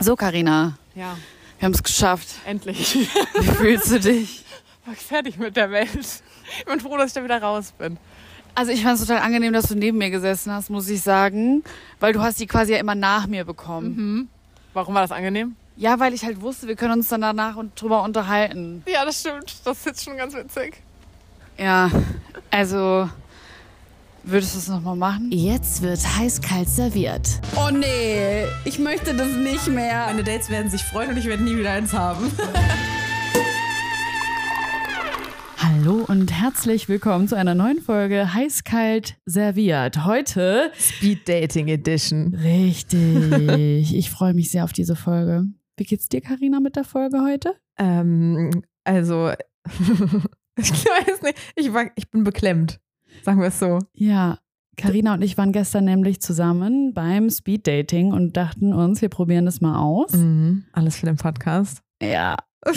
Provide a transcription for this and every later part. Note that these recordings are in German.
So, Karina, Ja, wir haben es geschafft. endlich. Wie fühlst du dich? War fertig mit der Welt. Ich bin froh, dass ich da wieder raus bin. Also ich fand es total angenehm, dass du neben mir gesessen hast, muss ich sagen, weil du hast die quasi ja immer nach mir bekommen. Warum war das angenehm? Ja, weil ich halt wusste, wir können uns dann danach und drüber unterhalten. Ja, das stimmt. Das ist jetzt schon ganz witzig. Ja, also würdest du es nochmal machen? Jetzt wird heiß-kalt serviert. Oh nee, ich möchte das nicht mehr. Meine Dates werden sich freuen und ich werde nie wieder eins haben. Hallo und herzlich willkommen zu einer neuen Folge Heiß-Kalt serviert. Heute Speed Dating Edition. Richtig. Ich freue mich sehr auf diese Folge. Wie geht's dir, Karina, mit der Folge heute? Ähm, also, ich weiß nicht. Ich, war, ich bin beklemmt. Sagen wir es so. Ja, Karina und ich waren gestern nämlich zusammen beim Speed Dating und dachten uns, wir probieren das mal aus. Mhm. Alles für den Podcast. Ja.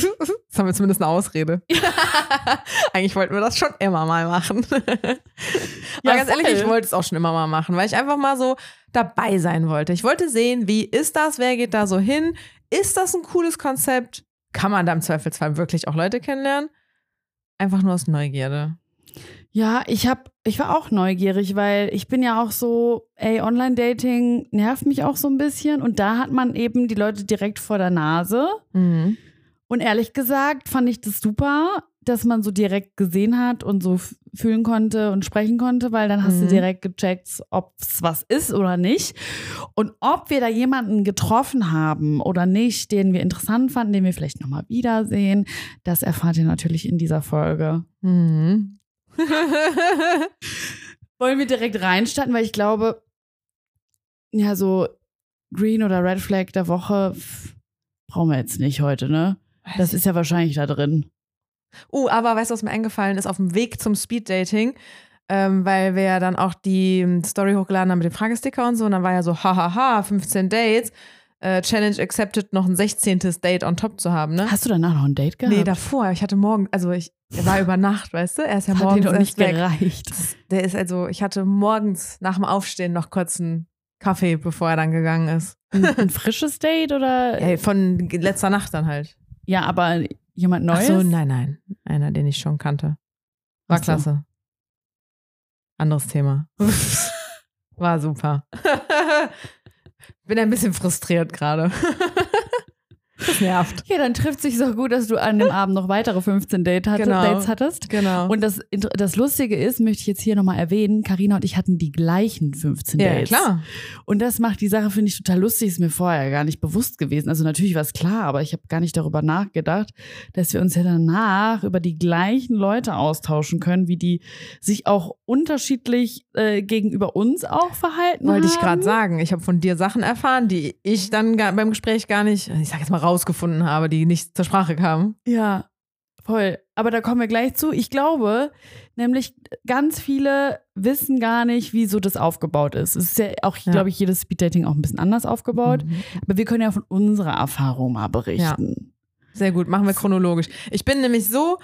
Das haben wir zumindest eine Ausrede. Eigentlich wollten wir das schon immer mal machen. Aber Ja, ganz ehrlich, voll. ich wollte es auch schon immer mal machen, weil ich einfach mal so dabei sein wollte. Ich wollte sehen, wie ist das, wer geht da so hin? Ist das ein cooles Konzept? Kann man da im Zweifelsfall wirklich auch Leute kennenlernen? Einfach nur aus Neugierde. Ja, ich hab, ich war auch neugierig, weil ich bin ja auch so, ey, Online-Dating nervt mich auch so ein bisschen. Und da hat man eben die Leute direkt vor der Nase. Mhm. Und ehrlich gesagt fand ich das super, dass man so direkt gesehen hat und so fühlen konnte und sprechen konnte, weil dann hast du Mhm. direkt gecheckt, ob es was ist oder nicht. Und ob wir da jemanden getroffen haben oder nicht, den wir interessant fanden, den wir vielleicht nochmal wiedersehen, das erfahrt ihr natürlich in dieser Folge. Mhm. Wollen wir direkt reinstarten, weil ich glaube, ja, so Green oder Red Flag der Woche pff, brauchen wir jetzt nicht heute, ne? Das ist ja wahrscheinlich da drin. Uh, aber weißt du, was mir eingefallen ist auf dem Weg zum Speeddating? Ähm, weil wir ja dann auch die Story hochgeladen haben mit dem Fragesticker und so. Und dann war ja so, hahaha, 15 Dates. Äh, Challenge accepted, noch ein 16. Date on top zu haben, ne? Hast du danach noch ein Date gehabt? Nee, davor. Ich hatte morgen, also ich, er war über Nacht, weißt du? Er ist ja das hat morgens doch nicht weg. gereicht. Der ist also, ich hatte morgens nach dem Aufstehen noch kurz einen Kaffee, bevor er dann gegangen ist. Ein, ein frisches Date oder? Ey, von letzter Nacht dann halt. Ja, aber jemand Neues? Ach so, nein, nein. Einer, den ich schon kannte. War so. klasse. Anderes Thema. War super. Bin ein bisschen frustriert gerade. Das nervt. Ja, dann trifft sich so gut, dass du an dem Abend noch weitere 15 Date hatte, Genau. Dates hattest. Genau. Und das, das Lustige ist, möchte ich jetzt hier nochmal erwähnen, Karina und ich hatten die gleichen 15 ja, Dates. klar. Und das macht die Sache, finde ich, total lustig. Ist mir vorher gar nicht bewusst gewesen. Also natürlich war es klar, aber ich habe gar nicht darüber nachgedacht, dass wir uns ja danach über die gleichen Leute austauschen können, wie die sich auch unterschiedlich äh, gegenüber uns auch verhalten Wollte ich haben. gerade sagen. Ich habe von dir Sachen erfahren, die ich dann gar, beim Gespräch gar nicht, ich sag jetzt mal rausgefunden habe, die nicht zur Sprache kamen. Ja, voll. Aber da kommen wir gleich zu. Ich glaube, nämlich ganz viele wissen gar nicht, wie so das aufgebaut ist. Es ist ja auch, Ja. glaube ich, jedes Speeddating auch ein bisschen anders aufgebaut. Mhm. Aber wir können ja von unserer Erfahrung mal berichten. Sehr gut, machen wir chronologisch. Ich bin nämlich so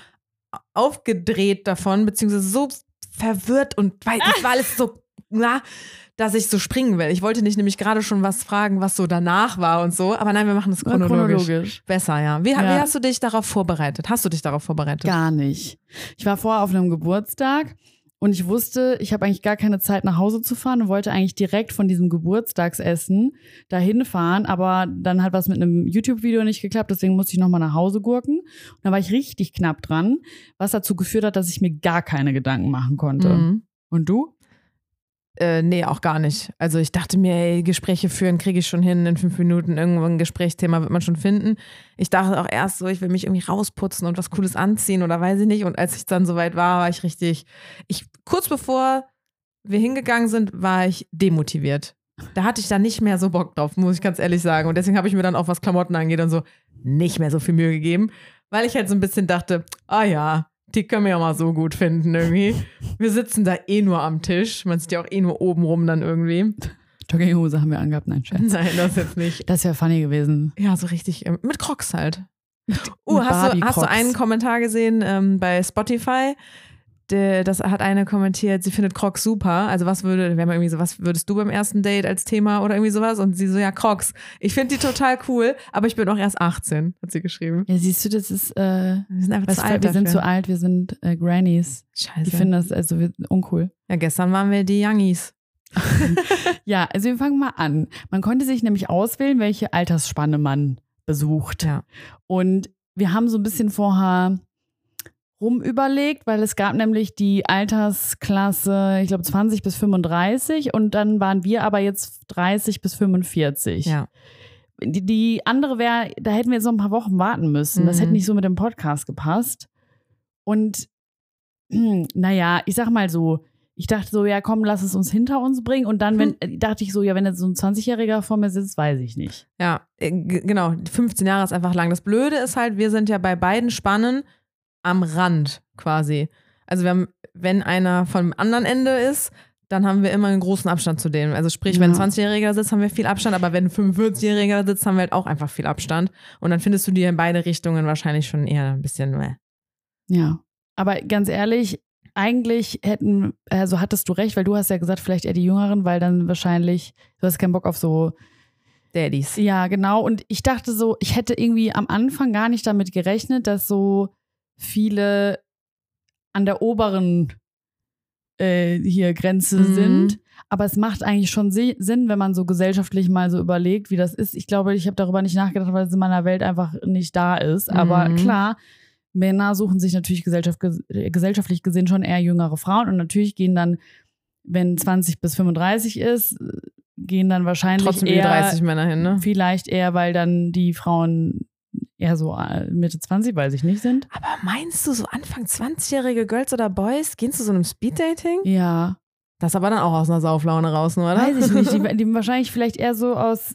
aufgedreht davon, beziehungsweise so verwirrt und weil das war alles so, na, dass ich so springen will. Ich wollte dich nämlich gerade schon was fragen, was so danach war und so, aber nein, wir machen das chronologisch. chronologisch. Besser, ja. Wie, Ja. wie hast du dich darauf vorbereitet? Hast du dich darauf vorbereitet? Gar nicht. Ich war vorher auf einem Geburtstag und ich wusste, ich habe eigentlich gar keine Zeit nach Hause zu fahren und wollte eigentlich direkt von diesem Geburtstagsessen dahin fahren, aber dann hat was mit einem YouTube-Video nicht geklappt, deswegen musste ich nochmal nach Hause gurken. Und da war ich richtig knapp dran, was dazu geführt hat, dass ich mir gar keine Gedanken machen konnte. Mhm. Und du? Äh, nee, auch gar nicht. Also ich dachte mir, ey, Gespräche führen kriege ich schon hin, in fünf Minuten irgendwo ein Gesprächsthema wird man schon finden. Ich dachte auch erst so, ich will mich irgendwie rausputzen und was Cooles anziehen oder weiß ich nicht. Und als ich dann soweit war, war ich richtig, ich, kurz bevor wir hingegangen sind, war ich demotiviert. Da hatte ich dann nicht mehr so Bock drauf, muss ich ganz ehrlich sagen. Und deswegen habe ich mir dann auch, was Klamotten angeht und so, nicht mehr so viel Mühe gegeben, weil ich halt so ein bisschen dachte, ah ja, die können wir ja mal so gut finden irgendwie. Wir sitzen da eh nur am Tisch. Man sieht ja auch eh nur oben rum dann irgendwie. Jogginghose haben wir angehabt, nein, Scherz. Nein, das jetzt nicht. Das wäre funny gewesen. Ja, so richtig. ähm, Mit Crocs halt. Uh, mit hast, du, hast du einen Kommentar gesehen ähm, bei Spotify? Der, das hat eine kommentiert, sie findet Crocs super. Also was würde, wenn man irgendwie so, was würdest du beim ersten Date als Thema oder irgendwie sowas? Und sie so, ja, Crocs. Ich finde die total cool, aber ich bin auch erst 18, hat sie geschrieben. Ja, siehst du, das ist, äh, Wir sind einfach zu alt wir sind dafür. zu alt, wir sind äh, Grannies. Scheiße. Ich finde das also wir- uncool. ja, gestern waren wir die Youngies. Ja, also wir fangen mal an. Man konnte sich nämlich auswählen, welche Altersspanne man besucht. Ja. Und wir haben so ein bisschen vorher rumüberlegt, weil es gab nämlich die Altersklasse, ich glaube 20 bis 35 und dann waren wir aber jetzt 30 bis 45. Ja. Die, die andere wäre, da hätten wir jetzt noch ein paar Wochen warten müssen. Das Mhm. hätte nicht so mit dem Podcast gepasst. Und naja, ich sag mal so, ich dachte so, ja komm, lass es uns hinter uns bringen. Und dann wenn, äh, dachte ich so, ja, wenn jetzt so ein 20-Jähriger vor mir sitzt, weiß ich nicht. Ja, äh, genau. 15 Jahre ist einfach lang. Das Blöde ist halt, wir sind ja bei beiden Spannen am Rand quasi. Also wir haben, wenn einer vom anderen Ende ist, dann haben wir immer einen großen Abstand zu dem. Also sprich, wenn ein Ja. 20-Jähriger sitzt, haben wir viel Abstand, aber wenn ein 45-Jähriger sitzt, haben wir halt auch einfach viel Abstand. Und dann findest du die in beide Richtungen wahrscheinlich schon eher ein bisschen, äh. Ja. Aber ganz ehrlich, eigentlich hätten, also hattest du recht, weil du hast ja gesagt, vielleicht eher die Jüngeren, weil dann wahrscheinlich, du hast keinen Bock auf so Daddies. Ja, genau. Und ich dachte so, ich hätte irgendwie am Anfang gar nicht damit gerechnet, dass so viele an der oberen äh, hier Grenze Mhm. sind. Aber es macht eigentlich schon Si- Sinn, wenn man so gesellschaftlich mal so überlegt, wie das ist. Ich glaube, ich habe darüber nicht nachgedacht, weil es in meiner Welt einfach nicht da ist. Aber Mhm. klar, Männer suchen sich natürlich gesellschaft, gesellschaftlich gesehen schon eher jüngere Frauen. Und natürlich gehen dann, wenn 20 bis 35 ist, gehen dann wahrscheinlich Trotzdem eher 30 Männer hin, ne? Vielleicht eher, weil dann die Frauen eher so äh, Mitte 20, weiß ich nicht, sind. Aber meinst du, so Anfang 20-jährige Girls oder Boys gehen zu so einem Speeddating? Ja, Das aber dann auch aus einer Sauflaune raus, oder? weiß ich nicht. Die, die wahrscheinlich vielleicht eher so aus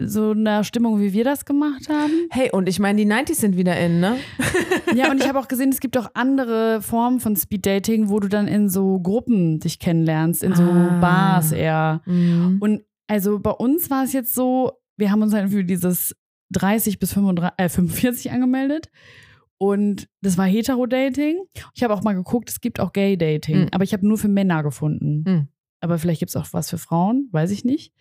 so einer Stimmung, wie wir das gemacht haben. Hey, und ich meine, die 90s sind wieder in, ne? Ja, und ich habe auch gesehen, es gibt auch andere Formen von Speeddating, wo du dann in so Gruppen dich kennenlernst, in so Ah. Bars eher. Mhm. Und also bei uns war es jetzt so, wir haben uns halt für dieses 30 bis 35, äh, 45 angemeldet. Und das war Hetero-Dating. Ich habe auch mal geguckt, es gibt auch Gay-Dating. Mhm. Aber ich habe nur für Männer gefunden. Mhm. Aber vielleicht gibt es auch was für Frauen, weiß ich nicht.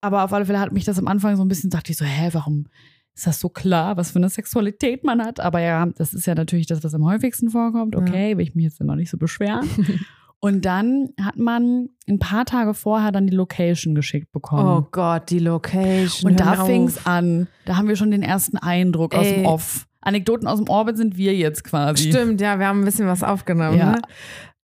Aber auf alle Fälle hat mich das am Anfang so ein bisschen, dachte ich so, hä, warum ist das so klar, was für eine Sexualität man hat? Aber ja, das ist ja natürlich das, was am häufigsten vorkommt. Okay, will ich mich jetzt noch nicht so beschweren. Und dann hat man ein paar Tage vorher dann die Location geschickt bekommen. Oh Gott, die Location. Und da fing es an. Da haben wir schon den ersten Eindruck aus dem Ey. Off. Anekdoten aus dem Orbit sind wir jetzt quasi. Stimmt, ja, wir haben ein bisschen was aufgenommen. Ja. Ne?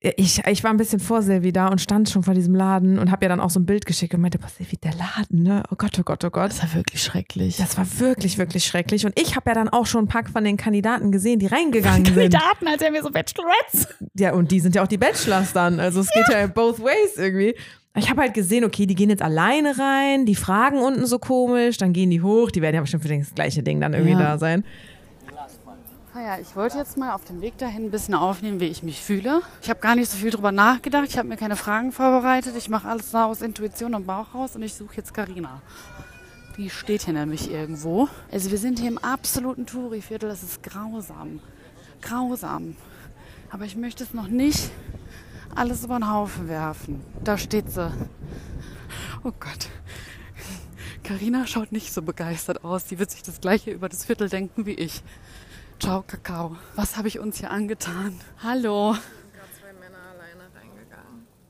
Ich, ich war ein bisschen vor Silvi da und stand schon vor diesem Laden und habe ja dann auch so ein Bild geschickt und meinte, boah, Silvi, der Laden, ne? Oh Gott, oh Gott, oh Gott. Das war wirklich schrecklich. Das war wirklich, wirklich schrecklich. Und ich habe ja dann auch schon ein paar von den Kandidaten gesehen, die reingegangen sind. Kandidaten, als wären wir so Bachelorettes. Ja, und die sind ja auch die Bachelors dann. Also es geht ja both ways irgendwie. Ich habe halt gesehen, okay, die gehen jetzt alleine rein, die fragen unten so komisch, dann gehen die hoch, die werden ja bestimmt für das gleiche Ding dann irgendwie Ja. da sein. Ah ich wollte jetzt mal auf dem Weg dahin ein bisschen aufnehmen, wie ich mich fühle. Ich habe gar nicht so viel drüber nachgedacht. Ich habe mir keine Fragen vorbereitet. Ich mache alles da aus Intuition und Bauch raus und ich suche jetzt Karina. Die steht hier nämlich irgendwo. Also wir sind hier im absoluten Touri-Viertel. Das ist grausam. Grausam. Aber ich möchte es noch nicht alles über den Haufen werfen. Da steht sie. Oh Gott. Karina schaut nicht so begeistert aus. Die wird sich das gleiche über das Viertel denken wie ich. Ciao, Kakao. Was habe ich uns hier angetan? Hallo.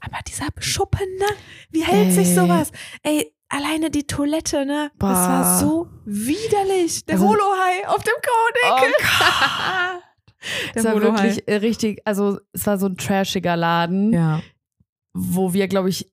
Aber dieser Schuppen, ne? Wie hält sich Ey. sowas? Ey, alleine die Toilette, ne? Das war so widerlich. Der Also- Holohai auf dem Kaudeckel. Es war wirklich äh, richtig, also es war so ein trashiger Laden, Ja. wo wir, glaube ich,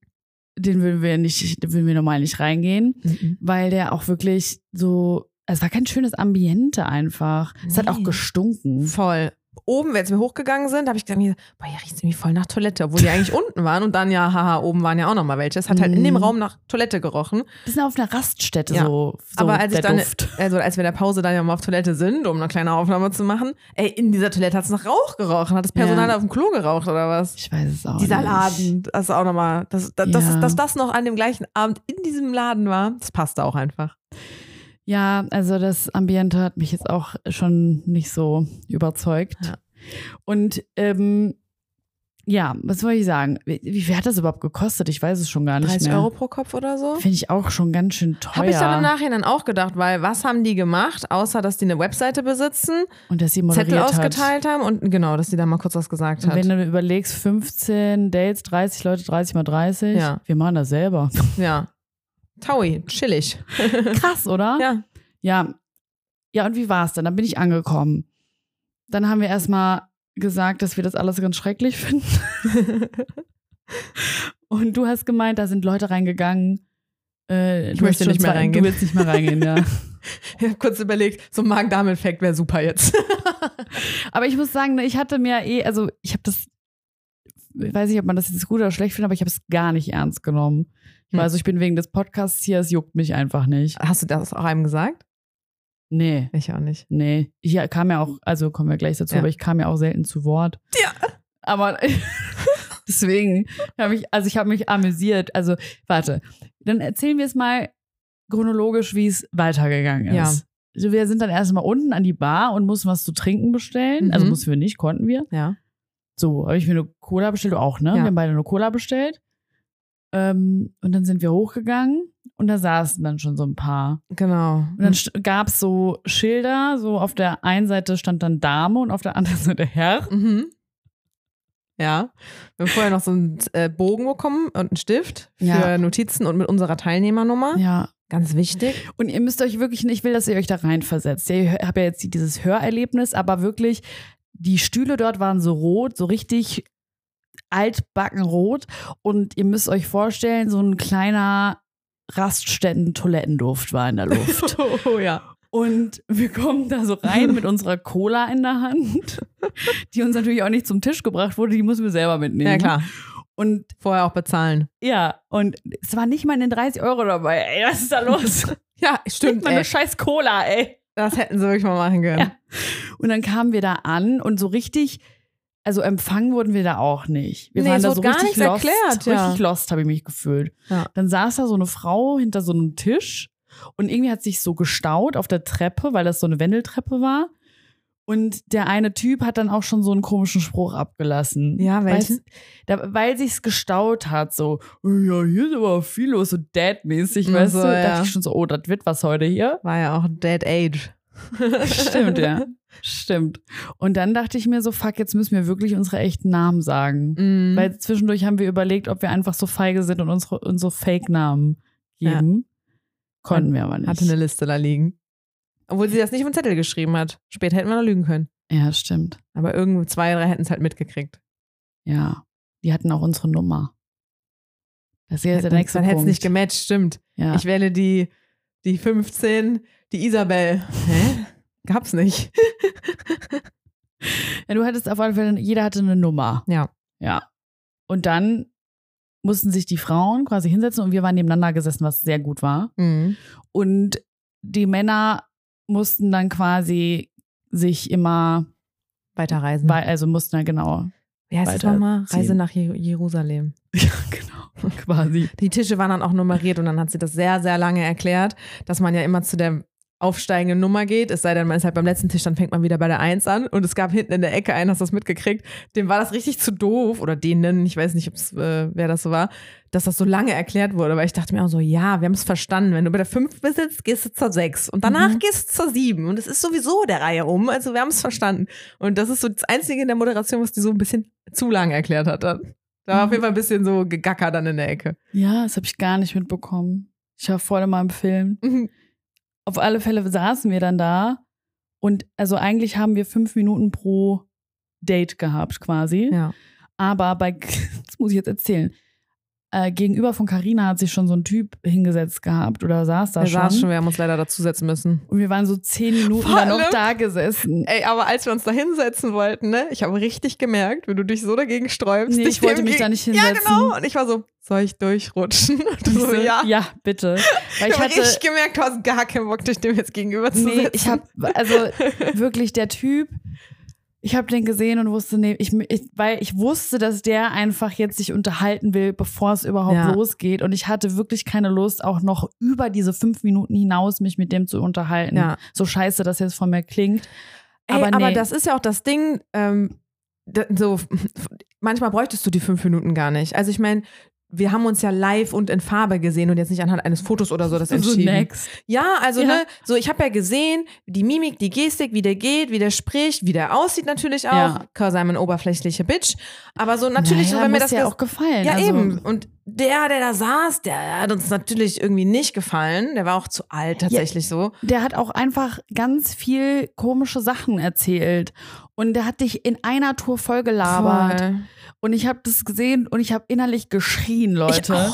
den würden wir nicht, den würden wir normal nicht reingehen, Mhm. weil der auch wirklich so, es war kein schönes Ambiente einfach. Es hat auch Nee. gestunken. Voll. Oben, als wir hochgegangen sind, habe ich gedacht, boah, hier riecht irgendwie voll nach Toilette, obwohl die eigentlich unten waren und dann ja, haha, oben waren ja auch noch mal welche. Es hat halt in dem Mhm. Raum nach Toilette gerochen. Bisschen auf einer Raststätte Ja. so, so Aber als ich dann, Duft. also als wir in der Pause dann ja mal auf Toilette sind, um eine kleine Aufnahme zu machen, ey, in dieser Toilette hat es nach Rauch gerochen. Hat das Personal Ja. auf dem Klo geraucht oder was? Ich weiß es auch Dieser nicht. Laden, das ist auch nochmal, dass, dass, Ja. dass, dass das noch an dem gleichen Abend in diesem Laden war, das passte auch einfach. Ja, also das Ambiente hat mich jetzt auch schon nicht so überzeugt. Ja. Und ähm, ja, was soll ich sagen? Wie, wie viel hat das überhaupt gekostet? Ich weiß es schon gar nicht 30 mehr. Euro pro Kopf oder so? Finde ich auch schon ganz schön teuer. Habe ich dann im Nachhinein auch gedacht, weil was haben die gemacht, außer dass die eine Webseite besitzen, Und dass sie Zettel hat. ausgeteilt haben und genau, dass die da mal kurz was gesagt Und hat. wenn du überlegst, 15 Dates, 30 Leute, 30 mal 30, Ja. wir machen das selber. Ja. Taui, chillig. Krass, oder? Ja. Ja. Ja, und wie war es dann? Dann bin ich angekommen. Dann haben wir erstmal gesagt, dass wir das alles ganz schrecklich finden. Und du hast gemeint, da sind Leute reingegangen. Äh, Ich möchte nicht mehr zwei- reingehen. Du willst nicht mehr reingehen, ja. Ich habe kurz überlegt, so ein Magen-Darm-Infekt wäre super jetzt. Aber ich muss sagen, ne, ich hatte mir eh, also ich habe das, ich weiß nicht, ob man das jetzt gut oder schlecht findet, aber ich habe es gar nicht ernst genommen. Hm. Also ich bin wegen des Podcasts hier, es juckt mich einfach nicht. Hast du das auch einem gesagt? Nee, Ich auch nicht. nee. Ich kam ja auch, also kommen wir gleich dazu, Ja. aber ich kam ja auch selten zu Wort. Ja. Aber deswegen habe ich, also ich habe mich amüsiert. Also, warte, dann erzählen wir es mal chronologisch, wie es weitergegangen ist. Ja. Also wir sind dann erstmal unten an die Bar und mussten was zu trinken bestellen. Mhm. Also mussten wir nicht, konnten wir. Ja. So, habe ich mir eine Cola bestellt, du auch, ne? Ja. Wir haben beide eine Cola bestellt. Ähm, und dann sind wir hochgegangen und da saßen dann schon so ein paar. Genau. Und dann gab es so Schilder, so auf der einen Seite stand dann Dame und auf der anderen Seite Herr. Mhm. Ja. Wir haben vorher noch so einen äh, Bogen bekommen und einen Stift für Ja. Notizen und mit unserer Teilnehmernummer. Ja. Ganz wichtig. Und ihr müsst euch wirklich, ich will, dass ihr euch da reinversetzt. Ihr habt ja jetzt dieses Hörerlebnis, aber wirklich, die Stühle dort waren so rot, so richtig altbackenrot. Und ihr müsst euch vorstellen, so ein kleiner Raststätten-Toilettenduft war in der Luft. Oh ja. Und wir kommen da so rein mit unserer Cola in der Hand, die uns natürlich auch nicht zum Tisch gebracht wurde, die mussten wir selber mitnehmen. Ja, klar. Und Vorher auch bezahlen. ja, und es war nicht mal in den 30 Euro dabei. Ey, was ist da los? Ja, stimmt. mal eine scheiß Cola, ey. Das hätten sie wirklich mal machen können. Ja. Und dann kamen wir da an und so richtig, also empfangen wurden wir da auch nicht. Wir Nee, waren da so gar richtig lost. erklärt, ja. Richtig lost habe ich mich gefühlt. Ja. Dann saß da so eine Frau hinter so einem Tisch und irgendwie hat sich so gestaut auf der Treppe, weil das so eine Wendeltreppe war. Und der eine Typ hat dann auch schon so einen komischen Spruch abgelassen. Ja, welchen? Weißt, da, weil sich's gestaut hat, so, ja, hier ist aber viel los, so Dad-mäßig, weißt so, du? ja. Dachte ich schon so, oh, das wird was heute hier. War ja auch Dead Age. Stimmt, ja. Stimmt. Und dann dachte ich mir so, fuck, jetzt müssen wir wirklich unsere echten Namen sagen. Mhm. Weil zwischendurch haben wir überlegt, ob wir einfach so feige sind und unsere, unsere Fake-Namen geben. Konnten wir aber nicht. Hatte eine Liste da liegen. Obwohl sie das nicht auf den Zettel geschrieben hat. Später hätten wir noch lügen können. ja, stimmt. Aber irgendwie zwei, drei hätten es halt mitgekriegt. Ja. Die hatten auch unsere Nummer. Das ist jetzt der nächste Dann hätte es nicht gematcht, stimmt. ja. Ich wähle die, die 15, die Isabel. Hä? Gab's nicht. ja, du hattest auf alle Fälle, jeder hatte eine Nummer. Ja. Ja. Und dann mussten sich die Frauen quasi hinsetzen und wir waren nebeneinander gesessen, was sehr gut war. Mhm. Und die Männer mussten dann quasi sich immer, Weiterreisen. bei, also mussten dann genau, Wie heißt das nochmal? Reise nach Je- Jerusalem. ja, genau, quasi. Die Tische waren dann auch nummeriert und dann hat sie das sehr, sehr lange erklärt, dass man ja immer zu der aufsteigenden Nummer geht, es sei denn, man ist halt beim letzten Tisch, dann fängt man wieder bei der Eins an und es gab hinten in der Ecke einen, hast du das mitgekriegt, dem war das richtig zu doof oder denen, ich weiß nicht, ob's, äh, wer das so war, dass das so lange erklärt wurde, weil ich dachte mir auch so, ja, wir haben es verstanden, wenn du bei der 5 bist, gehst du zur 6 und danach Mhm. gehst du zur 7 und es ist sowieso der Reihe um, also wir haben es verstanden und das ist so das Einzige in der Moderation, was die so ein bisschen zu lange erklärt hat dann. Da war auf Mhm. jeden Fall ein bisschen so gegacker dann in der Ecke. Ja, das habe ich gar nicht mitbekommen. Ich war voll in meinem Film. Mhm. Auf alle Fälle saßen wir dann da und also eigentlich haben wir fünf Minuten pro Date gehabt quasi. Ja. Aber bei, das muss ich jetzt erzählen, äh, gegenüber von Carina hat sich schon so ein Typ hingesetzt gehabt oder saß da Wir schon. saßen schon, wir haben uns leider dazusetzen müssen. Und wir waren so zehn Minuten Vor dann noch da gesessen. Ey, aber als wir uns da hinsetzen wollten, ne, ich habe richtig gemerkt, wie du dich so dagegen sträubst. Nee, ich wollte mich da nicht Ja, hinsetzen. genau. Und ich war so, soll ich durchrutschen? Und so, ja. ja, bitte. Weil Ich habe richtig gemerkt, du hast gar keinen Bock, dich dem jetzt gegenüber zu nee, setzen. ich habe, also wirklich der Typ, ich habe den gesehen und wusste, nee, ich, ich, weil ich wusste, dass der einfach jetzt sich unterhalten will, bevor es überhaupt Ja. losgeht. Und ich hatte wirklich keine Lust, auch noch über diese fünf Minuten hinaus mich mit dem zu unterhalten. Ja. So scheiße das jetzt von mir klingt. Ey, aber aber, nee. das ist ja auch das Ding, ähm, so, manchmal bräuchtest du die fünf Minuten gar nicht. Also ich meine, wir haben uns ja live und in Farbe gesehen und jetzt nicht anhand eines Fotos oder so das so entschieden. next. Ja, also Ja. ne, so ich habe ja gesehen, die Mimik, die Gestik, wie der geht, wie der spricht, wie der aussieht natürlich auch. Ja. Cause I'm an oberflächliche Bitch. Aber so natürlich, naja, so, wenn mir das ja auch gefallen. ja, also, eben. Und der, der da saß, der hat uns natürlich irgendwie nicht gefallen. Der war auch zu alt, tatsächlich so. Der hat auch einfach ganz viel komische Sachen erzählt. Und der hat dich in einer Tour voll gelabert. Voll. Und ich habe das gesehen und ich habe innerlich geschrien, Leute.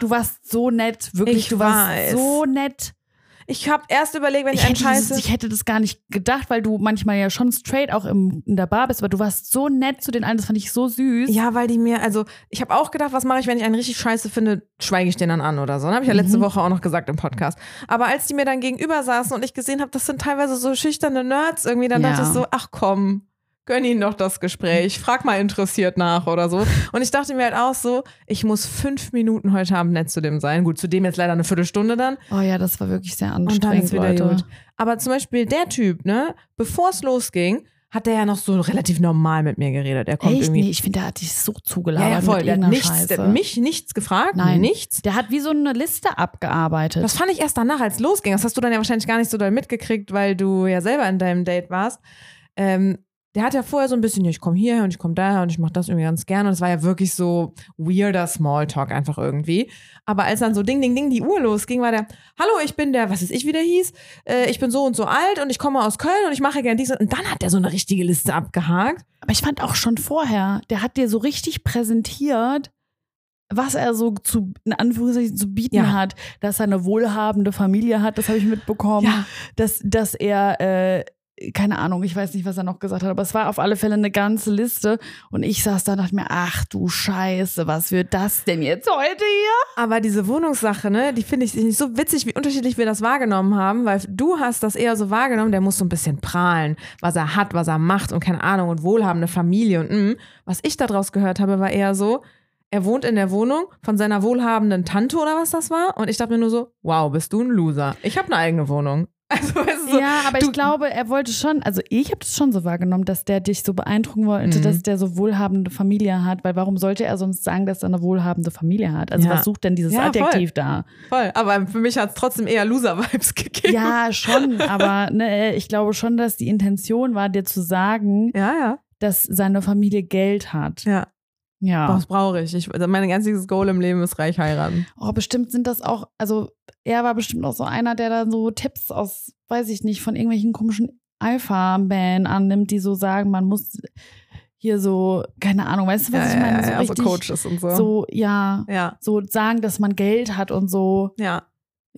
Du warst so nett, wirklich. Ich du warst weiß. so nett. Ich habe erst überlegt, wenn ich, Ich einen hätte, Scheiße. das, ich hätte das gar nicht gedacht, weil du manchmal ja schon straight auch im, in der Bar bist, aber du warst so nett zu den allen, das fand ich so süß. Ja, weil die mir, also ich habe auch gedacht, was mache ich, wenn ich einen richtig scheiße finde, schweige ich den dann an oder so. Habe ich ja letzte Mhm. Woche auch noch gesagt im Podcast. Aber als die mir dann gegenüber saßen und ich gesehen habe, das sind teilweise so schüchterne Nerds irgendwie, dann Ja. dachte ich so, ach komm, gönn ihnen doch das Gespräch, frag mal interessiert nach oder so. Und ich dachte mir halt auch so, ich muss fünf Minuten heute Abend nett zu dem sein. Gut, zu dem jetzt leider eine Viertelstunde dann. Oh ja, das war wirklich sehr Und dann anstrengend, ist wieder Leute. gut. Aber zum Beispiel der Typ, ne, bevor es losging, hat der ja noch so relativ normal mit mir geredet. Er kommt Echt? irgendwie. Nee, ich finde, der hat dich so zugelabert Ja, ja, voll. Der hat, nichts, der mich nichts gefragt. Nein. Nichts. Der hat wie so eine Liste abgearbeitet. Das fand ich erst danach, als es losging. Das hast du dann ja wahrscheinlich gar nicht so doll mitgekriegt, weil du ja selber in deinem Date warst. Ähm, der hat ja vorher so ein bisschen, ja, ich komme hierher und ich komme daher und ich mache das irgendwie ganz gerne. Und es war ja wirklich so weirder Smalltalk einfach irgendwie. Aber als dann so Ding, Ding, Ding die Uhr losging, war der, hallo, ich bin der, was ist ich wieder hieß, äh, ich bin so und so alt und ich komme aus Köln und ich mache gerne dies. Und dann hat der so eine richtige Liste abgehakt. Aber ich fand auch schon vorher, der hat dir so richtig präsentiert, was er so zu, in Anführungszeichen zu bieten Ja. hat, dass er eine wohlhabende Familie hat, das habe ich mitbekommen, Ja. dass, dass er, äh, keine Ahnung, ich weiß nicht, was er noch gesagt hat, aber es war auf alle Fälle eine ganze Liste und ich saß da und dachte mir, ach du Scheiße, was wird das denn jetzt heute hier? Aber diese Wohnungssache, ne, die finde ich nicht so witzig, wie unterschiedlich wir das wahrgenommen haben, weil du hast das eher so wahrgenommen, der muss so ein bisschen prahlen, was er hat, was er macht und keine Ahnung und wohlhabende Familie und mm. was ich daraus gehört habe, war eher so, er wohnt in der Wohnung von seiner wohlhabenden Tante oder was das war und ich dachte mir nur so, wow, bist du ein Loser. Ich habe eine eigene Wohnung. Also, so, ja, aber ich glaube, er wollte schon, also ich habe das schon so wahrgenommen, dass der dich so beeindrucken wollte, Mhm. dass der so wohlhabende Familie hat, weil warum sollte er sonst sagen, dass er eine wohlhabende Familie hat? Also Ja. was sucht denn dieses Ja, voll. Adjektiv da? voll. Aber für mich hat es trotzdem eher Loser-Vibes gegeben. Ja, schon, aber ne, ich glaube schon, dass die Intention war, dir zu sagen, ja. dass seine Familie Geld hat. ja. Ja. Das brauche ich. ich. also Mein einziges Goal im Leben ist reich heiraten. Oh, bestimmt sind das auch, also er war bestimmt auch so einer, der da so Tipps aus, weiß ich nicht, von irgendwelchen komischen Alpha-Man annimmt, die so sagen, man muss hier so, keine Ahnung, weißt du, was ich meine? So ja, richtig, so Coaches und so. so, ja, Ja, so sagen, dass man Geld hat und so. ja.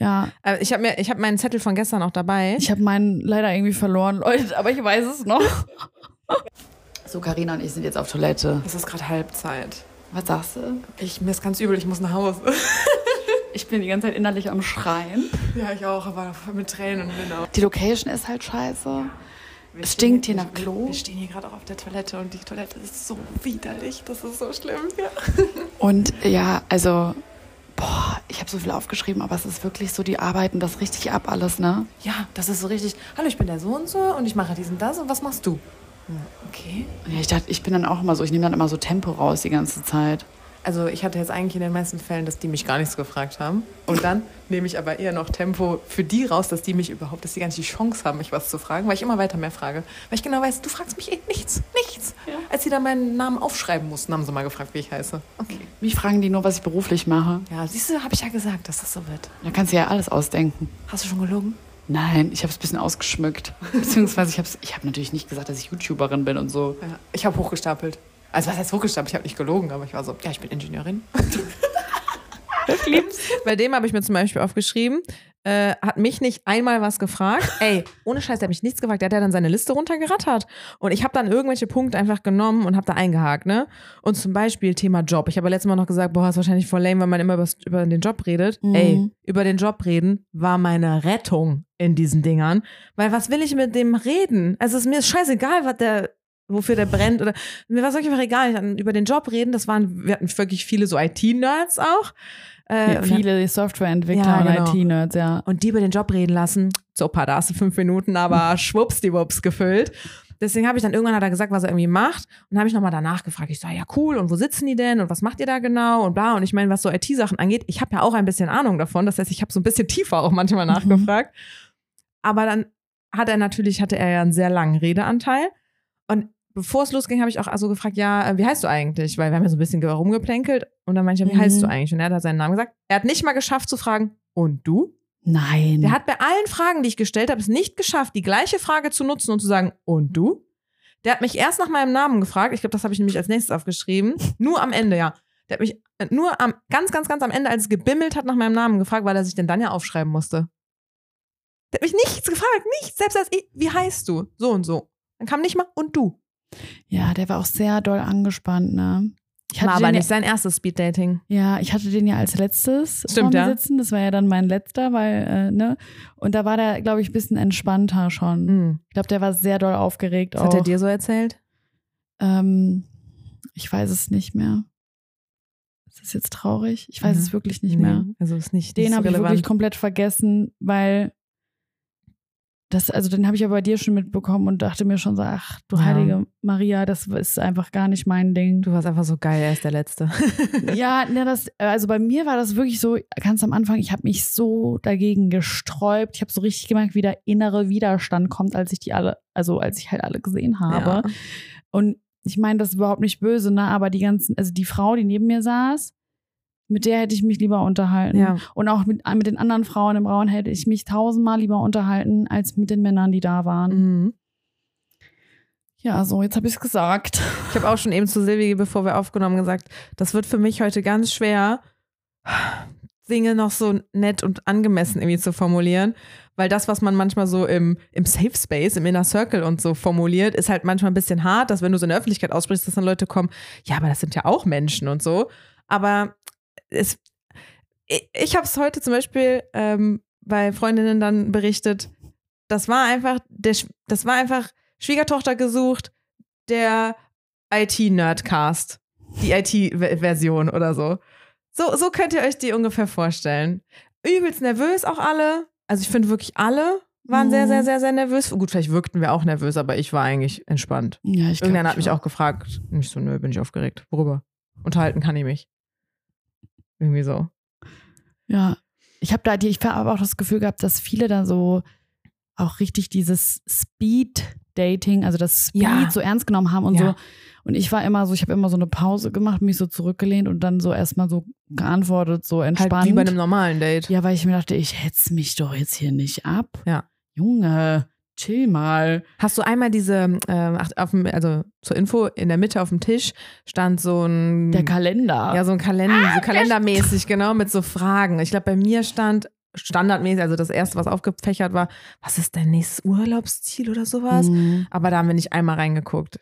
Ja, Äh, Ich habe mir, ich habe meinen Zettel von gestern auch dabei. ich habe meinen leider irgendwie verloren, Leute, aber ich weiß es noch. So, Karina und ich sind jetzt auf Toilette. Es ist gerade Halbzeit. Was sagst du? Ich, mir ist ganz übel, ich muss nach Hause. Ich bin die ganze Zeit innerlich am Schreien. ja, ich auch, aber mit Tränen genau. Die Location ist halt scheiße. Es stinkt hier nach Klo. Wir stehen hier gerade auch auf der Toilette und die Toilette ist so widerlich. Das ist so schlimm. Ja. Und ja, also, boah, ich habe so viel aufgeschrieben, aber es ist wirklich so, die arbeiten das richtig ab alles, ne? ja, das ist so richtig. Hallo, ich bin der so und so und ich mache diesen das und was machst du? Ja, Okay. Ja, ich dachte, ich bin dann auch immer so, ich nehme dann immer so Tempo raus die ganze Zeit. Also ich hatte jetzt eigentlich in den meisten Fällen, dass die mich gar nichts gefragt haben. Und dann nehme ich aber eher noch Tempo für die raus, dass die mich überhaupt, dass die gar nicht die Chance haben, mich was zu fragen, weil ich immer weiter mehr frage. Weil ich genau weiß, du fragst mich eh nichts, nichts. Als sie dann meinen Namen aufschreiben mussten, haben sie mal gefragt, wie ich heiße. Okay. Mich fragen die nur, was ich beruflich mache. Ja, siehst du, habe ich ja gesagt, dass das so wird. Da kannst du ja alles ausdenken. Hast du schon gelogen? Nein, ich habe es ein bisschen ausgeschmückt. Beziehungsweise ich habe ich hab natürlich nicht gesagt, dass ich YouTuberin bin und so. Ja. Ich habe hochgestapelt. Also was heißt hochgestapelt? Ich habe nicht gelogen, aber ich war so, ja, ich bin Ingenieurin. Bei dem habe ich mir zum Beispiel aufgeschrieben, äh, hat mich nicht einmal was gefragt. Ey, ohne Scheiß, der hat mich nichts gefragt. Der hat ja dann seine Liste runtergerattert. Und ich habe dann irgendwelche Punkte einfach genommen und habe da eingehakt, ne? Und zum Beispiel Thema Job. Ich habe ja letztes Mal noch gesagt, boah, ist wahrscheinlich voll lame, wenn man immer übers- über den Job redet. Mhm. Ey, über den Job reden war meine Rettung in diesen Dingern. Weil was will ich mit dem reden? Also es, mir ist scheißegal, was der wofür der brennt oder mir war es einfach egal. Über den Job reden, das waren, wir hatten wirklich viele so IT-Nerds auch. Äh, Ja, viele Softwareentwickler Ja, genau. und IT-Nerds, ja. und die über den Job reden lassen. Super, da hast du fünf Minuten, aber schwuppsdiwupps gefüllt. Deswegen habe ich dann irgendwann hat er gesagt, was er irgendwie macht. Und dann habe ich nochmal danach gefragt. Ich so, ja cool, und wo sitzen die denn? Und was macht ihr da genau? Und bla. Und ich meine, was so IT-Sachen angeht, ich habe ja auch ein bisschen Ahnung davon. Das heißt, ich habe so ein bisschen tiefer auch manchmal Mhm. nachgefragt. Aber dann hat er natürlich, hatte er ja einen sehr langen Redeanteil. Und bevor es losging, habe ich auch also gefragt, ja, äh, wie heißt du eigentlich? Weil wir haben ja so ein bisschen rumgeplänkelt. Und dann meinte ich, wie Mhm. heißt du eigentlich? Und er hat da seinen Namen gesagt. Er hat nicht mal geschafft zu fragen, und du? Nein. Der hat bei allen Fragen, die ich gestellt habe, es nicht geschafft, die gleiche Frage zu nutzen und zu sagen, und du? Der hat mich erst nach meinem Namen gefragt. Ich glaube, das habe ich nämlich als nächstes aufgeschrieben. Nur am Ende, ja. Der hat mich äh, nur am, ganz, ganz, ganz am Ende, als es gebimmelt hat, nach meinem Namen gefragt, weil er sich denn dann ja aufschreiben musste. Der hat mich nichts gefragt, nichts. Selbst als ich, wie heißt du? So und so. Dann kam nicht mal, und du. Ja, der war auch sehr doll angespannt, ne? Ich War hatte aber nicht sein erstes Speeddating. ja, ja, ich hatte den ja als letztes Stimmt, vor mir ja. sitzen. Das war ja dann mein letzter, weil, äh, ne? Und da war der, glaube ich, ein bisschen entspannter schon. Hm. Ich glaube, der war sehr doll aufgeregt Was auch. hat er dir so erzählt? Ähm, ich weiß es nicht mehr. Ist das jetzt traurig? Ich weiß Mhm. es wirklich nicht mehr. Also ist nicht, Den so habe ich wirklich komplett vergessen, weil das, also den habe ich ja bei dir schon mitbekommen und dachte mir schon so, ach du Ja. heilige Maria, das ist einfach gar nicht mein Ding. Du warst einfach so geil, er ist der Letzte. Ja, ne, das, also bei mir war das wirklich so, ganz am Anfang, ich habe mich so dagegen gesträubt. Ich habe so richtig gemerkt, wie der innere Widerstand kommt, als ich die alle, also als ich halt alle gesehen habe. Ja. Und ich meine, das ist überhaupt nicht böse, ne? Aber die ganzen, also die Frau, die neben mir saß, mit der hätte ich mich lieber unterhalten. Ja. Und auch mit, mit den anderen Frauen im Raum hätte ich mich tausendmal lieber unterhalten, als mit den Männern, die da waren. Mhm. Ja, so, jetzt habe ich es gesagt. Ich habe auch schon eben zu Silvi, bevor wir aufgenommen, gesagt, das wird für mich heute ganz schwer, Dinge noch so nett und angemessen irgendwie zu formulieren. Weil das, was man manchmal so im, im Safe Space, im Inner Circle und so formuliert, ist halt manchmal ein bisschen hart, dass wenn du so in der Öffentlichkeit aussprichst, dass dann Leute kommen, ja, aber das sind ja auch Menschen und so. Aber es, ich, ich habe es heute zum Beispiel ähm, bei Freundinnen dann berichtet, das war einfach, der, das war einfach Schwiegertochter gesucht, der IT-Nerdcast. Die IT-Version oder so. so. So könnt ihr euch die ungefähr vorstellen. Übelst nervös auch alle. Also ich finde wirklich alle waren Mhm. sehr, sehr, sehr, sehr nervös. Gut, vielleicht wirkten wir auch nervös, aber ich war eigentlich entspannt. Ja, ich Irgendeiner hat ich mich auch gefragt. Und ich so, nö, bin ich aufgeregt. Worüber? Unterhalten kann ich mich. Irgendwie so. Ja, ich habe da die, ich habe auch das Gefühl gehabt, dass viele da so auch richtig dieses Speed-Dating, also das Speed Ja. so ernst genommen haben und Ja. so. Und ich war immer so, ich habe immer so eine Pause gemacht, mich so zurückgelehnt und dann so erstmal so geantwortet, so entspannt. Halt wie bei einem normalen Date. ja, weil ich mir dachte, ich hetz mich doch jetzt hier nicht ab. Ja. Junge, chill mal. Hast du einmal diese, ähm, ach, auf dem, also zur Info, in der Mitte auf dem Tisch stand so ein. Der Kalender. Ja, so ein Kalender, so kalendermäßig, genau, mit so Fragen. Ich glaube, bei mir stand standardmäßig, also das erste, was aufgefächert war, was ist dein nächstes Urlaubsziel oder sowas? Mhm. Aber da haben wir nicht einmal reingeguckt.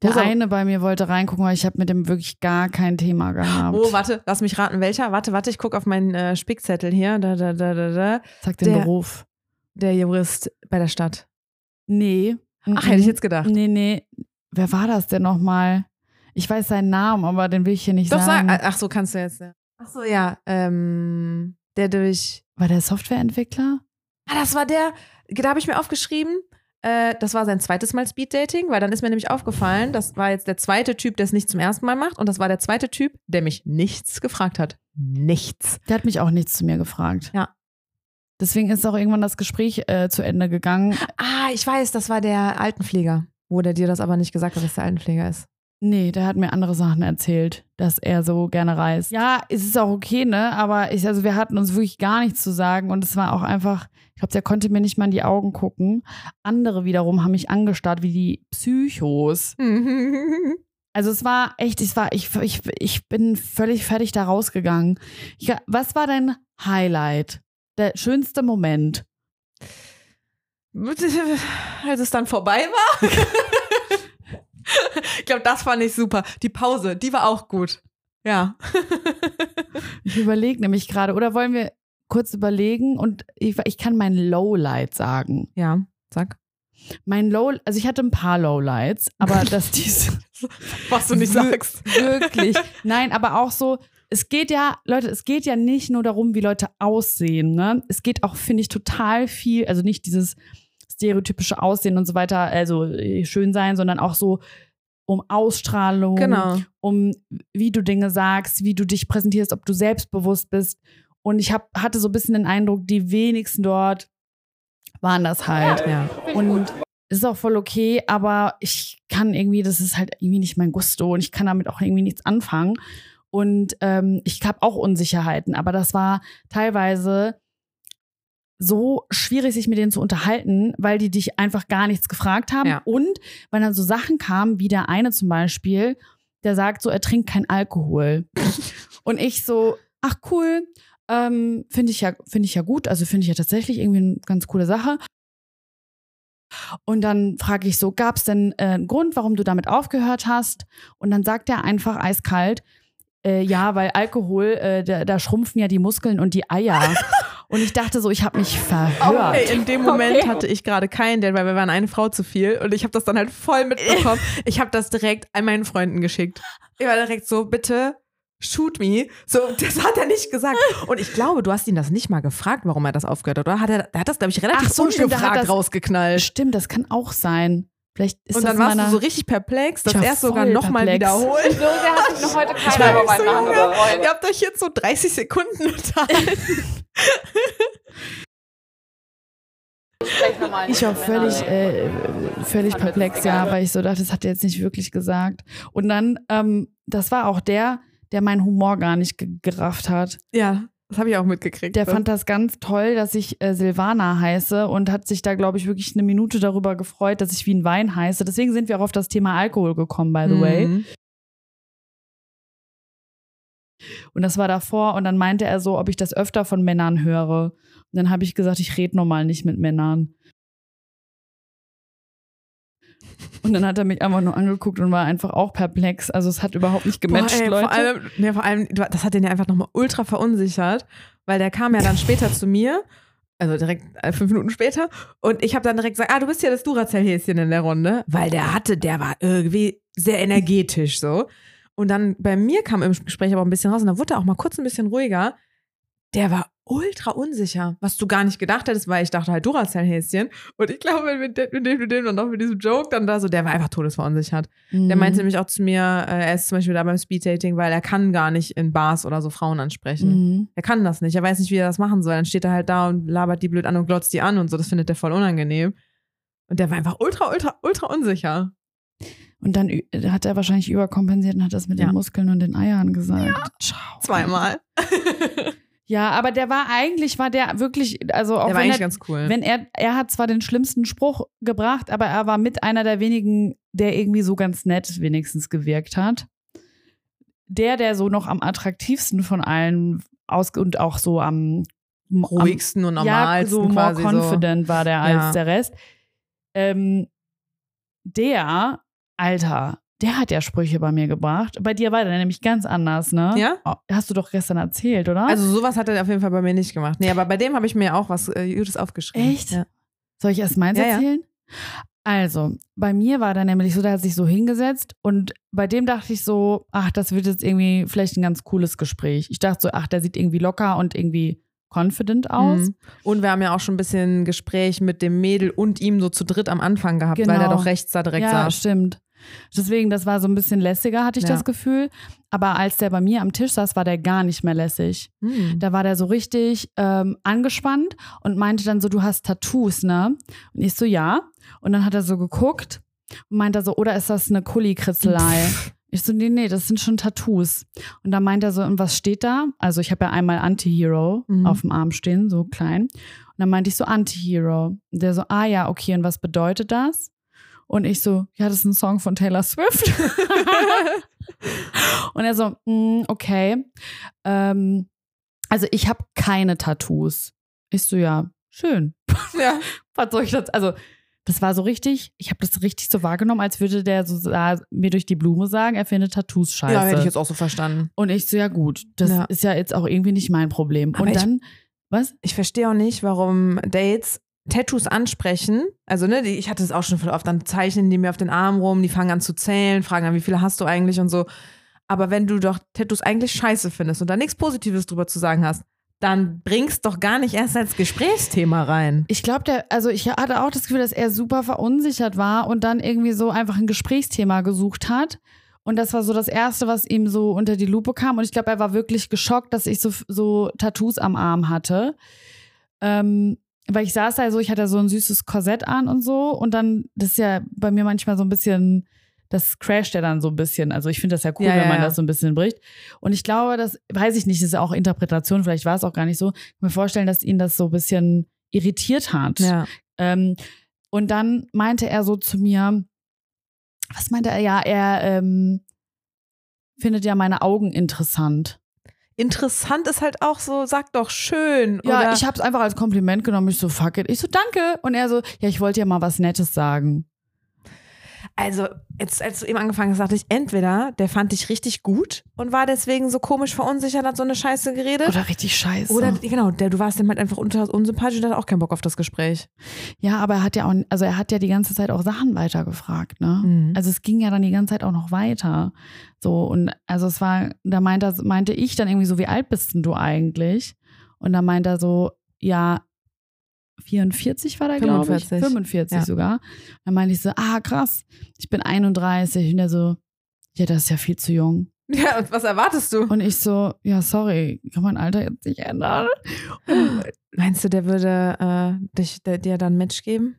Der auch- eine bei mir wollte reingucken, weil ich habe mit dem wirklich gar kein Thema gehabt. Oh, warte, lass mich raten, welcher? Warte, warte, ich gucke auf meinen äh, Spickzettel hier. Da, da, da, da, da. Sag den der- Beruf. Der Jurist bei der Stadt. Nee. Ach, hätte ich jetzt gedacht. Nee, nee. Wer war das denn nochmal? Ich weiß seinen Namen, aber den will ich hier nicht Doch, sag, sagen. ach so, kannst du jetzt. Ja. Ach so, ja. Ähm, der durch. War der Softwareentwickler? Ah, das war der. Da habe ich mir aufgeschrieben. Äh, das war sein zweites Mal Speeddating, weil dann ist mir nämlich aufgefallen, das war jetzt der zweite Typ, der es nicht zum ersten Mal macht. Und das war der zweite Typ, der mich nichts gefragt hat. Nichts. Der hat mich auch nichts zu mir gefragt. Ja. Deswegen ist auch irgendwann das Gespräch äh, zu Ende gegangen. Ah, ich weiß, das war der Altenpfleger. Wo der dir das aber nicht gesagt hat, dass der Altenpfleger ist. Nee, der hat mir andere Sachen erzählt, dass er so gerne reist. Ja, es ist auch okay, ne? Aber ich, also wir hatten uns wirklich gar nichts zu sagen und es war auch einfach, ich glaube, der konnte mir nicht mal in die Augen gucken. Andere wiederum haben mich angestarrt wie die Psychos. Also es war echt, es war, ich, ich, ich bin völlig fertig da rausgegangen. Ich, was war dein Highlight? Der schönste Moment? Als es dann vorbei war. ich glaube, das fand ich super. Die Pause, die war auch gut. Ja. Ich überlege nämlich gerade, oder wollen wir kurz überlegen und ich, ich kann mein Lowlight sagen. Ja, sag. Mein Low, also ich hatte ein paar Lowlights, aber dass diese Was du nicht sagst. wirklich, nein, aber auch so, es geht ja, Leute, es geht ja nicht nur darum, wie Leute aussehen, ne? Es geht auch, finde ich, total viel, also nicht dieses stereotypische Aussehen und so weiter, also äh, schön sein, sondern auch so um Ausstrahlung, Genau. um wie du Dinge sagst, wie du dich präsentierst, ob du selbstbewusst bist. Und ich hab, hatte so ein bisschen den Eindruck, die wenigsten dort waren das halt. Ja. Und es ist auch voll okay, aber ich kann irgendwie, das ist halt irgendwie nicht mein Gusto und ich kann damit auch irgendwie nichts anfangen. Und ähm, ich habe auch Unsicherheiten, aber das war teilweise so schwierig, sich mit denen zu unterhalten, weil die dich einfach gar nichts gefragt haben. Ja. Und weil dann so Sachen kamen, wie der eine zum Beispiel, der sagt so, er trinkt kein Alkohol. und ich so, ach cool, ähm, finde ich ja, finde ich ja gut. Also finde ich ja tatsächlich irgendwie eine ganz coole Sache. Und dann frage ich so, gab es denn äh, einen Grund, warum du damit aufgehört hast? Und dann sagt er einfach eiskalt, äh, ja, weil Alkohol, äh, da, da schrumpfen ja die Muskeln und die Eier. und ich dachte so, ich habe mich verhört. Ey, in dem Moment hatte ich gerade keinen Date, weil wir waren eine Frau zu viel und ich habe das dann halt voll mitbekommen. Ich habe das direkt an meinen Freunden geschickt. Ich war direkt so, bitte shoot me. So, das hat er nicht gesagt. Und ich glaube, du hast ihn das nicht mal gefragt, warum er das aufgehört hat, oder? Hat er, er hat das, glaube ich, relativ Ach so, stimmt, ungefragt das- rausgeknallt. Stimmt, das kann auch sein. Vielleicht ist Und das dann warst du so richtig perplex, dass er es sogar nochmal wiederholt. So sehr hat sich noch heute Ich keiner über Junge, gefreut. Ihr habt euch jetzt so 30 Sekunden unterhalten. Ich war völlig, äh, völlig perplex, ja, weil ich so dachte, das hat er jetzt nicht wirklich gesagt. Und dann, ähm, das war auch der, der meinen Humor gar nicht ge gerafft hat. Ja, das habe ich auch mitgekriegt. Der fand das ganz toll, dass ich äh, Silvana heiße und hat sich da, glaube ich, wirklich eine Minute darüber gefreut, dass ich wie ein Wein heiße. Deswegen sind wir auch auf das Thema Alkohol gekommen, by the way. Mhm. Und das war davor und dann meinte er so, ob ich das öfter von Männern höre. Und dann habe ich gesagt, ich rede normal nicht mit Männern. Und dann hat er mich einfach nur angeguckt und war einfach auch perplex. Also es hat überhaupt nicht gematcht, Boah, ey, Leute. Vor allem, nee, vor allem, das hat den ja einfach nochmal ultra verunsichert, weil der kam ja dann später zu mir, also direkt äh, fünf Minuten später, und ich habe dann direkt gesagt, ah, du bist ja das Duracell-Häschen in der Runde, weil der hatte, der war irgendwie sehr energetisch so. Und dann bei mir kam im Gespräch aber ein bisschen raus und dann wurde er auch mal kurz ein bisschen ruhiger. Der war ultra unsicher, was du gar nicht gedacht hättest, weil ich dachte halt Duracell-Häschen. Und ich glaube, mit dem, mit dem, mit dem und auch mit diesem Joke dann da so, der war einfach todesverunsichert. Der Mhm. meinte nämlich auch zu mir, äh, er ist zum Beispiel da beim Speeddating, weil er kann gar nicht in Bars oder so Frauen ansprechen. Mhm. Er kann das nicht. Er weiß nicht, wie er das machen soll. Dann steht er halt da und labert die blöd an und glotzt die an und so. Das findet er voll unangenehm. Und der war einfach ultra, ultra, ultra unsicher. Und dann hat er wahrscheinlich überkompensiert und hat das mit Ja. den Muskeln und den Eiern gesagt. Ciao. Zweimal. Ja, aber der war eigentlich, war der wirklich, also auch der war wenn eigentlich er, ganz cool. wenn er, er hat zwar den schlimmsten Spruch gebracht, aber er war mit einer der wenigen, der irgendwie so ganz nett wenigstens gewirkt hat. Der, der so noch am attraktivsten von allen aus und auch so am am- Ruhigsten und ja, normalsten so more confident war der als Ja. der Rest. Ähm, der, Alter, der hat ja Sprüche bei mir gebracht. Bei dir war der nämlich ganz anders, ne? Ja? Oh, hast du doch gestern erzählt, oder? so. Also sowas hat er auf jeden Fall bei mir nicht gemacht. Nee, aber bei dem habe ich mir auch was äh, Gutes aufgeschrieben. Echt? Ja. Soll ich erst meins Ja, ja. erzählen? Also, bei mir war der nämlich so, der hat sich so hingesetzt und bei dem dachte ich so, ach, das wird jetzt irgendwie vielleicht ein ganz cooles Gespräch. Ich dachte so, ach, der sieht irgendwie locker und irgendwie confident aus. Mhm. Und wir haben ja auch schon ein bisschen Gespräch mit dem Mädel und ihm so zu dritt am Anfang gehabt, weil der Genau. doch rechts da direkt ja, saß. stimmt. Deswegen, das war so ein bisschen lässiger, hatte ich Ja. das Gefühl. Aber als der bei mir am Tisch saß, war der gar nicht mehr lässig. Mhm. Da war der so richtig ähm, angespannt und meinte dann so, du hast Tattoos, ne? Und ich so, ja. Und dann hat er so geguckt und meinte so, oder ist das eine Kulli-Kritzelei? Ich so, nee, nee, das sind schon Tattoos. Und dann meint er so, und was steht da? Also ich habe ja einmal Anti-Hero Mhm. auf dem Arm stehen, so klein. Und dann meinte ich so, Anti-Hero. Und der so, ah ja, okay, und was bedeutet das? Und ich so, ja, das ist ein Song von Taylor Swift. und er so, mm, okay. Ähm, also ich habe keine Tattoos. Ich so, ja, schön. ja. Was soll ich das? Also, das war so richtig, ich habe das richtig so wahrgenommen, als würde der so sa- mir durch die Blume sagen, er findet Tattoos scheiße. ja, hätte ich jetzt auch so verstanden. und ich so, ja gut, das Ja. ist ja jetzt auch irgendwie nicht mein Problem. Aber und ich- dann, was? Ich verstehe auch nicht, warum Dates Tattoos ansprechen. Also, ne, ich hatte es auch schon voll oft, dann zeichnen die mir auf den Arm rum, die fangen an zu zählen, fragen an, wie viele hast du eigentlich und so. Aber wenn du doch Tattoos eigentlich scheiße findest und da nichts Positives drüber zu sagen hast, dann bringst doch gar nicht erst als Gesprächsthema rein. Ich glaube, der, also ich hatte auch das Gefühl, dass er super verunsichert war und dann irgendwie so einfach ein Gesprächsthema gesucht hat. Und das war so das Erste, was ihm so unter die Lupe kam. Und ich glaube, er war wirklich geschockt, dass ich so, so Tattoos am Arm hatte. Ähm, weil ich saß da so, ich hatte so ein süßes Korsett an und so. Und dann, das ist ja bei mir manchmal so ein bisschen, das crasht ja dann so ein bisschen. Also ich finde das ja cool, Ja, wenn man ja. das so ein bisschen bricht. Und ich glaube, das weiß ich nicht, das ist ja auch Interpretation, vielleicht war es auch gar nicht so. Ich kann mir vorstellen, dass ihn das so ein bisschen irritiert hat. Ja. Ähm, und dann meinte er so zu mir, was meinte er? Ja, er ähm, findet ja meine Augen interessant. Interessant ist halt auch so, sag doch schön. Ja, oder ich habe es einfach als Kompliment genommen. Ich so, fuck it. Ich so, danke. Und er so, ja, ich wollte ja mal was Nettes sagen. Also, jetzt, als du eben angefangen hast, dachte ich, entweder der fand dich richtig gut und war deswegen so komisch verunsichert, hat so eine Scheiße geredet. Oder richtig scheiße. Oder, genau, der, du warst dem halt einfach unter, unsympathisch und hat auch keinen Bock auf das Gespräch. ja, aber er hat ja auch, also er hat ja die ganze Zeit auch Sachen weitergefragt, ne? Mhm. Also es ging ja dann die ganze Zeit auch noch weiter. So, und also es war, da meinte, meinte ich dann irgendwie so, wie alt bist denn du eigentlich? Und dann meinte er so, ja, 44 war da, glaube ich. 45. 45 Ja. sogar. Dann meinte ich so, ah, krass, ich bin 31. Und er so, ja, das ist ja viel zu jung. Ja, und was erwartest du? Und ich so, ja, sorry, kann mein Alter jetzt nicht ändern? Meinst du, der würde äh, dich, der, dir dann ein Match geben?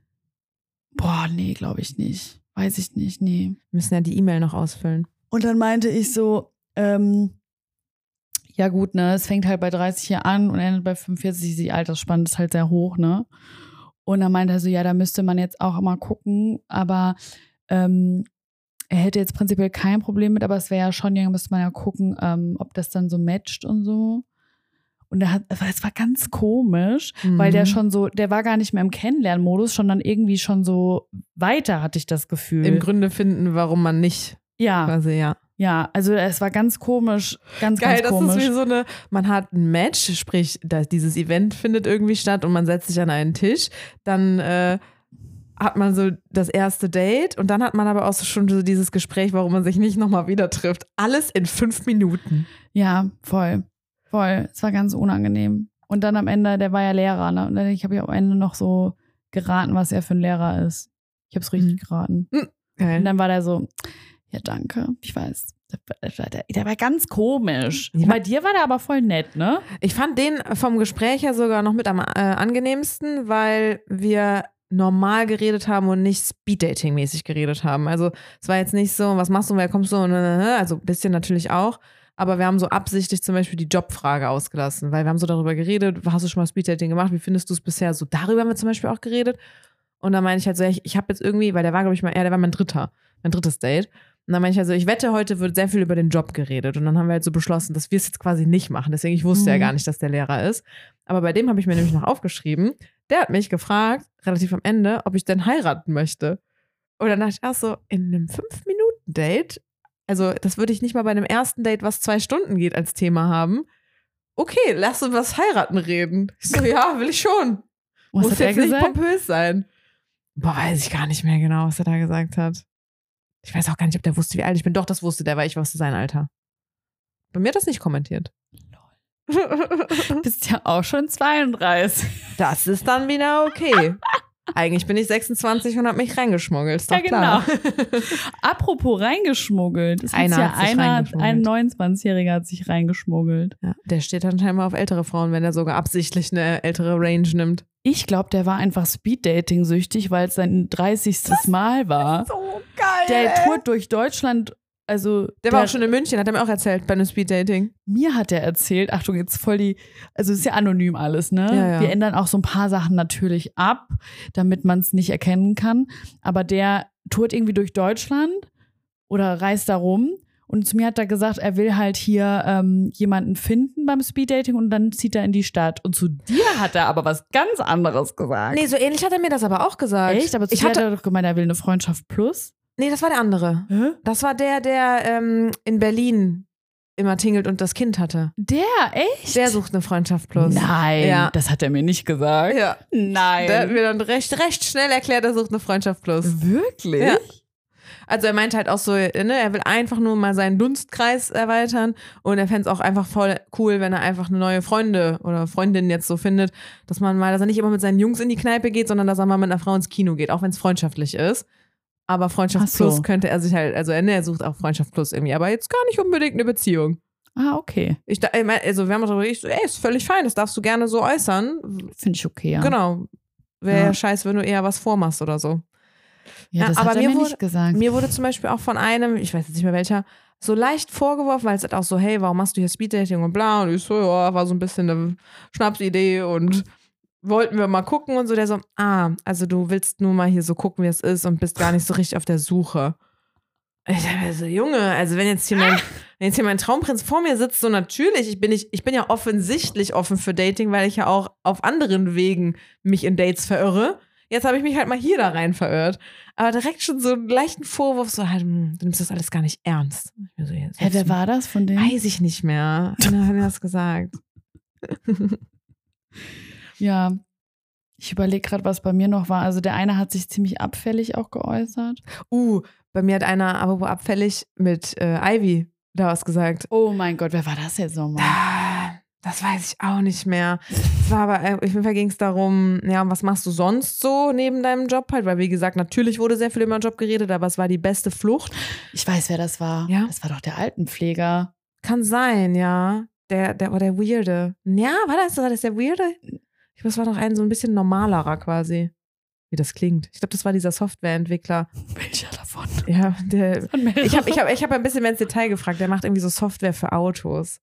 Boah, nee, glaube ich nicht. Weiß ich nicht, nee. Wir müssen ja die E-Mail noch ausfüllen. Und dann meinte ich so, ähm, ja gut, ne, es fängt halt bei 30 hier an und endet bei 45, die Altersspanne ist halt sehr hoch, ne? Und dann meinte er so, ja, da müsste man jetzt auch mal gucken, aber ähm, er hätte jetzt prinzipiell kein Problem mit, aber es wäre ja schon, ja, müsste man ja gucken, ähm, ob das dann so matcht und so. Und er hat, es war ganz komisch, weil der Mhm. schon so, der war gar nicht mehr im Kennenlernmodus, schon dann irgendwie schon so weiter, hatte ich das Gefühl. im Gründe finden, warum man nicht ja, quasi, ja. Ja, also es war ganz komisch, ganz, Geil, ganz das komisch. ist wie so eine, man hat ein Match, sprich, da, dieses Event findet irgendwie statt und man setzt sich an einen Tisch, dann äh, hat man so das erste Date und dann hat man aber auch schon so dieses Gespräch, warum man sich nicht nochmal wieder trifft. Alles in fünf Minuten. Ja, voll. Voll. Es war ganz unangenehm. Und dann am Ende, der war ja Lehrer, ne? Und dann ich habe ja am Ende noch so geraten, was er für ein Lehrer ist. Ich habe es richtig Mhm. geraten. Und Geil. dann war der so, ja, danke, ich weiß. Der, war- der, der war ganz komisch. Ja. Bei dir war der aber voll nett, ne? Ich fand den vom Gespräch her sogar noch mit am äh, angenehmsten, weil wir normal geredet haben und nicht Speed-Dating-mäßig geredet haben. Also es war jetzt nicht so, was machst du, wer kommst du? Und, äh, also ein bisschen natürlich auch. Aber wir haben so absichtlich zum Beispiel die Jobfrage ausgelassen, weil wir haben so darüber geredet, hast du schon mal Speed-Dating gemacht, wie findest du es bisher? So darüber haben wir zum Beispiel auch geredet. Und dann meine ich halt so, ich, ich habe jetzt irgendwie, weil der war, glaube ich, mal, ja, der war mein dritter, mein drittes Date. Und dann meine ich also, ich wette, heute wird sehr viel über den Job geredet. Und dann haben wir halt so beschlossen, dass wir es jetzt quasi nicht machen. Deswegen, ich wusste ja Mhm. gar nicht, dass der Lehrer ist. Aber bei dem habe ich mir nämlich noch aufgeschrieben, der hat mich gefragt, relativ am Ende, ob ich denn heiraten möchte. Und dann dachte ich auch so, in einem Fünf-Minuten-Date, also das würde ich nicht mal bei einem ersten Date, was zwei Stunden geht, als Thema haben. Okay, lass uns was heiraten reden. Ich so, ja, will ich schon. Was Muss jetzt nicht pompös sein. Boah, weiß ich gar nicht mehr genau, was er da gesagt hat. Ich weiß auch gar nicht, ob der wusste, wie alt ich bin. Doch, das wusste der, weil ich wusste sein Alter. Bei mir hat das nicht kommentiert. Bist ja auch schon 32. Das ist dann wieder okay. Eigentlich bin ich 26 und habe mich reingeschmuggelt. Ist doch Ja, genau. klar. Apropos reingeschmuggelt. Es Einer ja einer, ein 29-Jähriger hat sich reingeschmuggelt. Ja, der steht dann scheinbar auf ältere Frauen, wenn er sogar absichtlich eine ältere Range nimmt. Ich glaube, der war einfach Speed-Dating-süchtig, weil es sein 30. Mal war. So geil. Der tourt durch Deutschland. Also, Der war auch schon in München, hat er mir auch erzählt, bei einem Speeddating. mir hat er erzählt, Achtung, jetzt voll die, also es ist ja anonym alles, ne? Ja, ja. Wir ändern auch so ein paar Sachen natürlich ab, damit man es nicht erkennen kann. Aber der tourt irgendwie durch Deutschland oder reist da rum. Und zu mir hat er gesagt, er will halt hier ähm, jemanden finden beim Speeddating und dann zieht er in die Stadt. Und zu dir hat er aber was ganz anderes gesagt. Nee, so ähnlich hat er mir das aber auch gesagt. Echt? Aber zu ich dir hat hatte, er doch gemeint, er will eine Freundschaft plus. Nee, das war der andere. Hä? Das war der, der ähm, in Berlin immer tingelt und das Kind hatte. Der, echt? Der sucht eine Freundschaft plus. Nein, Ja. das hat er mir nicht gesagt. Ja. Nein. Der hat mir dann recht, recht schnell erklärt, er sucht eine Freundschaft plus. Wirklich? Ja. Also er meinte halt auch so, ne, er will einfach nur mal seinen Dunstkreis erweitern und er fände es auch einfach voll cool, wenn er einfach eine neue Freunde oder Freundin jetzt so findet, dass man mal, dass er nicht immer mit seinen Jungs in die Kneipe geht, sondern dass er mal mit einer Frau ins Kino geht, auch wenn es freundschaftlich ist. Aber Freundschaft so. Plus könnte er sich halt, also ne, er sucht auch Freundschaft Plus irgendwie, aber jetzt gar nicht unbedingt eine Beziehung. Ah, okay. Ich, also wir haben darüber ich so, ey, ist völlig fein, das darfst du gerne so äußern. Finde ich okay, ja. Genau. Wäre Ja. ja scheiße, wenn du eher was vormachst oder so. Ja, Ja, das aber hat er mir mir wurde- nicht gesagt. Mir wurde zum Beispiel auch von einem, ich weiß jetzt nicht mehr welcher, so leicht vorgeworfen, weil es halt auch so, hey, warum machst du hier Speeddating und bla? Und ich so, ja, war so ein bisschen eine Schnapsidee und wollten wir mal gucken und so. Der so, ah, also du willst nur mal hier so gucken, wie es ist und bist gar nicht so richtig auf der Suche. Ich dachte mir so, Junge, also wenn jetzt hier mein, wenn jetzt hier mein Traumprinz vor mir sitzt, so natürlich, ich bin, nicht, ich bin ja offensichtlich offen für Dating, weil ich ja auch auf anderen Wegen mich in Dates verirre. Jetzt habe ich mich halt mal hier da rein verirrt. Aber direkt schon so einen leichten Vorwurf, so halt, hm, du nimmst das alles gar nicht ernst. So, Hä, wer war das von denen? Weiß ich nicht mehr. Einer hat mir das gesagt. Ja. Ich überlege gerade, was bei mir noch war. Also der eine hat sich ziemlich abfällig auch geäußert. Uh, bei mir hat einer, aber abfällig, mit äh, Ivy da was gesagt. Oh mein Gott, wer war das jetzt nochmal? Das weiß ich auch nicht mehr. Es war aber, äh, auf jeden Fall ging es darum, ja, was machst du sonst so neben deinem Job halt? Weil, wie gesagt, natürlich wurde sehr viel über den Job geredet, aber es war die beste Flucht. Ich weiß, wer das war. Ja? Das war doch der Altenpfleger. Kann sein, ja. Der, der war der Weirde. Ja, war das, war das der Weirde? Ich glaube, es war doch ein so ein bisschen normalerer quasi. Wie das klingt. Ich glaube, das war dieser Softwareentwickler. Welcher davon? Ja, der. Ich habe ich hab, ich hab ein bisschen mehr ins Detail gefragt. Der macht irgendwie so Software für Autos.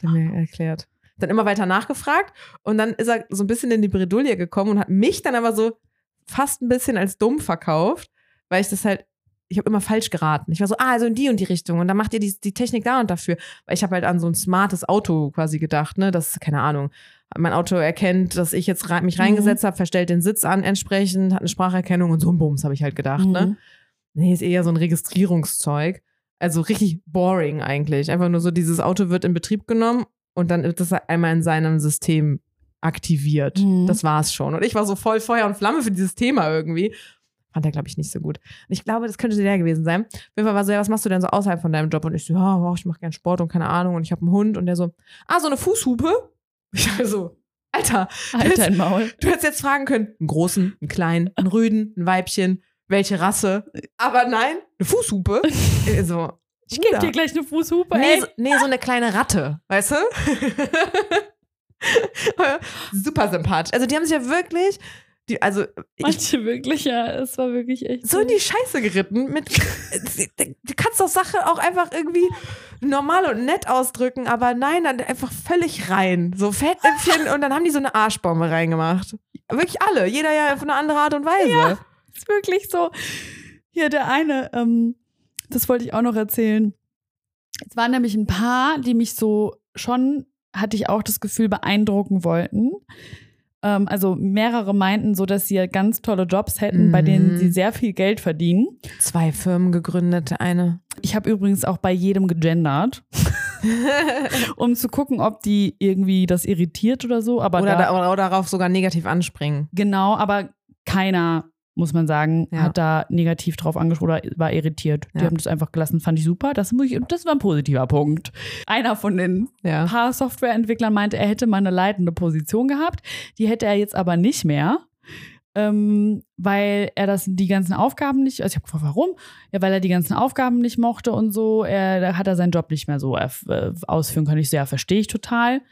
Keine er mir erklärt. Dann immer weiter nachgefragt und dann ist er so ein bisschen in die Bredouille gekommen und hat mich dann aber so fast ein bisschen als dumm verkauft, weil ich das halt, ich habe immer falsch geraten. Ich war so, ah, also in die und die Richtung und dann macht ihr die, die Technik da und dafür. Weil ich habe halt an so ein smartes Auto quasi gedacht, ne, das, keine Ahnung, mein Auto erkennt, dass ich jetzt rei- mich Mhm. reingesetzt habe, verstellt den Sitz an entsprechend, hat eine Spracherkennung und so ein Bums, habe ich halt gedacht, ne. Mhm. Nee, ist eher so ein Registrierungszeug. Also richtig boring eigentlich. Einfach nur so, dieses Auto wird in Betrieb genommen und dann wird das einmal in seinem System aktiviert. Mhm. Das war's schon. Und ich war so voll Feuer und Flamme für dieses Thema irgendwie. Fand er, glaube ich, nicht so gut. Und ich glaube, das könnte der gewesen sein. Auf jeden Fall war so, ja, was machst du denn so außerhalb von deinem Job? Und ich so, ja, wow, ich mache gern Sport und keine Ahnung. Und ich habe einen Hund. Und der so, ah, so eine Fußhupe? Ich war so, Alter, Alter, ein Maul. Du hättest jetzt fragen können, einen großen, einen kleinen, einen Rüden, ein Weibchen, welche Rasse. Aber nein, eine Fußhupe. So, Ich gebe dir gleich eine Fußhupe, Nee so, nee, so eine kleine Ratte, weißt du? Super sympathisch. Also die haben sich ja wirklich, die, also ich, Manche wirklich, ja. Es war wirklich echt so in die Scheiße geritten. Mit, du kannst doch Sache auch einfach irgendwie normal und nett ausdrücken, aber nein, dann einfach völlig rein. So Fettäpfchen und dann haben die so eine Arschbombe reingemacht. Wirklich alle, jeder ja auf eine andere Art und Weise. Ist wirklich so. Hier, der eine, ähm, das wollte ich auch noch erzählen. Es waren nämlich ein paar, die mich so schon, hatte ich auch das Gefühl, beeindrucken wollten. Ähm, also mehrere meinten so, dass sie ganz tolle Jobs hätten, bei denen Mhm. sie sehr viel Geld verdienen. Zwei Firmen gegründet, eine. Ich habe übrigens auch bei jedem gegendert, um zu gucken, ob die irgendwie das irritiert oder so. Aber oder, da, oder darauf sogar negativ anspringen. Genau, aber keiner, muss man sagen, Ja. hat da negativ drauf angesprochen oder war irritiert. Die Ja. haben das einfach gelassen, fand ich super. Das, muss ich, das war ein positiver Punkt. Einer von den Ja. paar Softwareentwicklern meinte, er hätte mal eine leitende Position gehabt. Die hätte er jetzt aber nicht mehr. Ähm, weil er das die ganzen Aufgaben nicht, also ich habe gefragt, warum? Ja, weil er die ganzen Aufgaben nicht mochte und so, er, da hat er seinen Job nicht mehr so äh, ausführen können. Ich so, ja, verstehe ich total.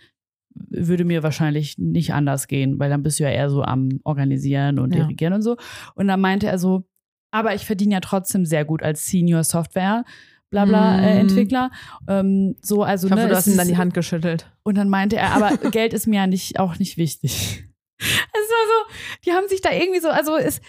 Würde mir wahrscheinlich nicht anders gehen, weil dann bist du ja eher so am Organisieren und Ja. Dirigieren und so. Und dann meinte er so, aber ich verdiene ja trotzdem sehr gut als Senior Software, bla bla, äh, Mhm. Entwickler. Ähm, so, also, Ich hoffe, ne, du hast ihm dann die Hand geschüttelt. und dann meinte er, aber Geld ist mir ja nicht, auch nicht wichtig. Es war so, die haben sich da irgendwie so, also es,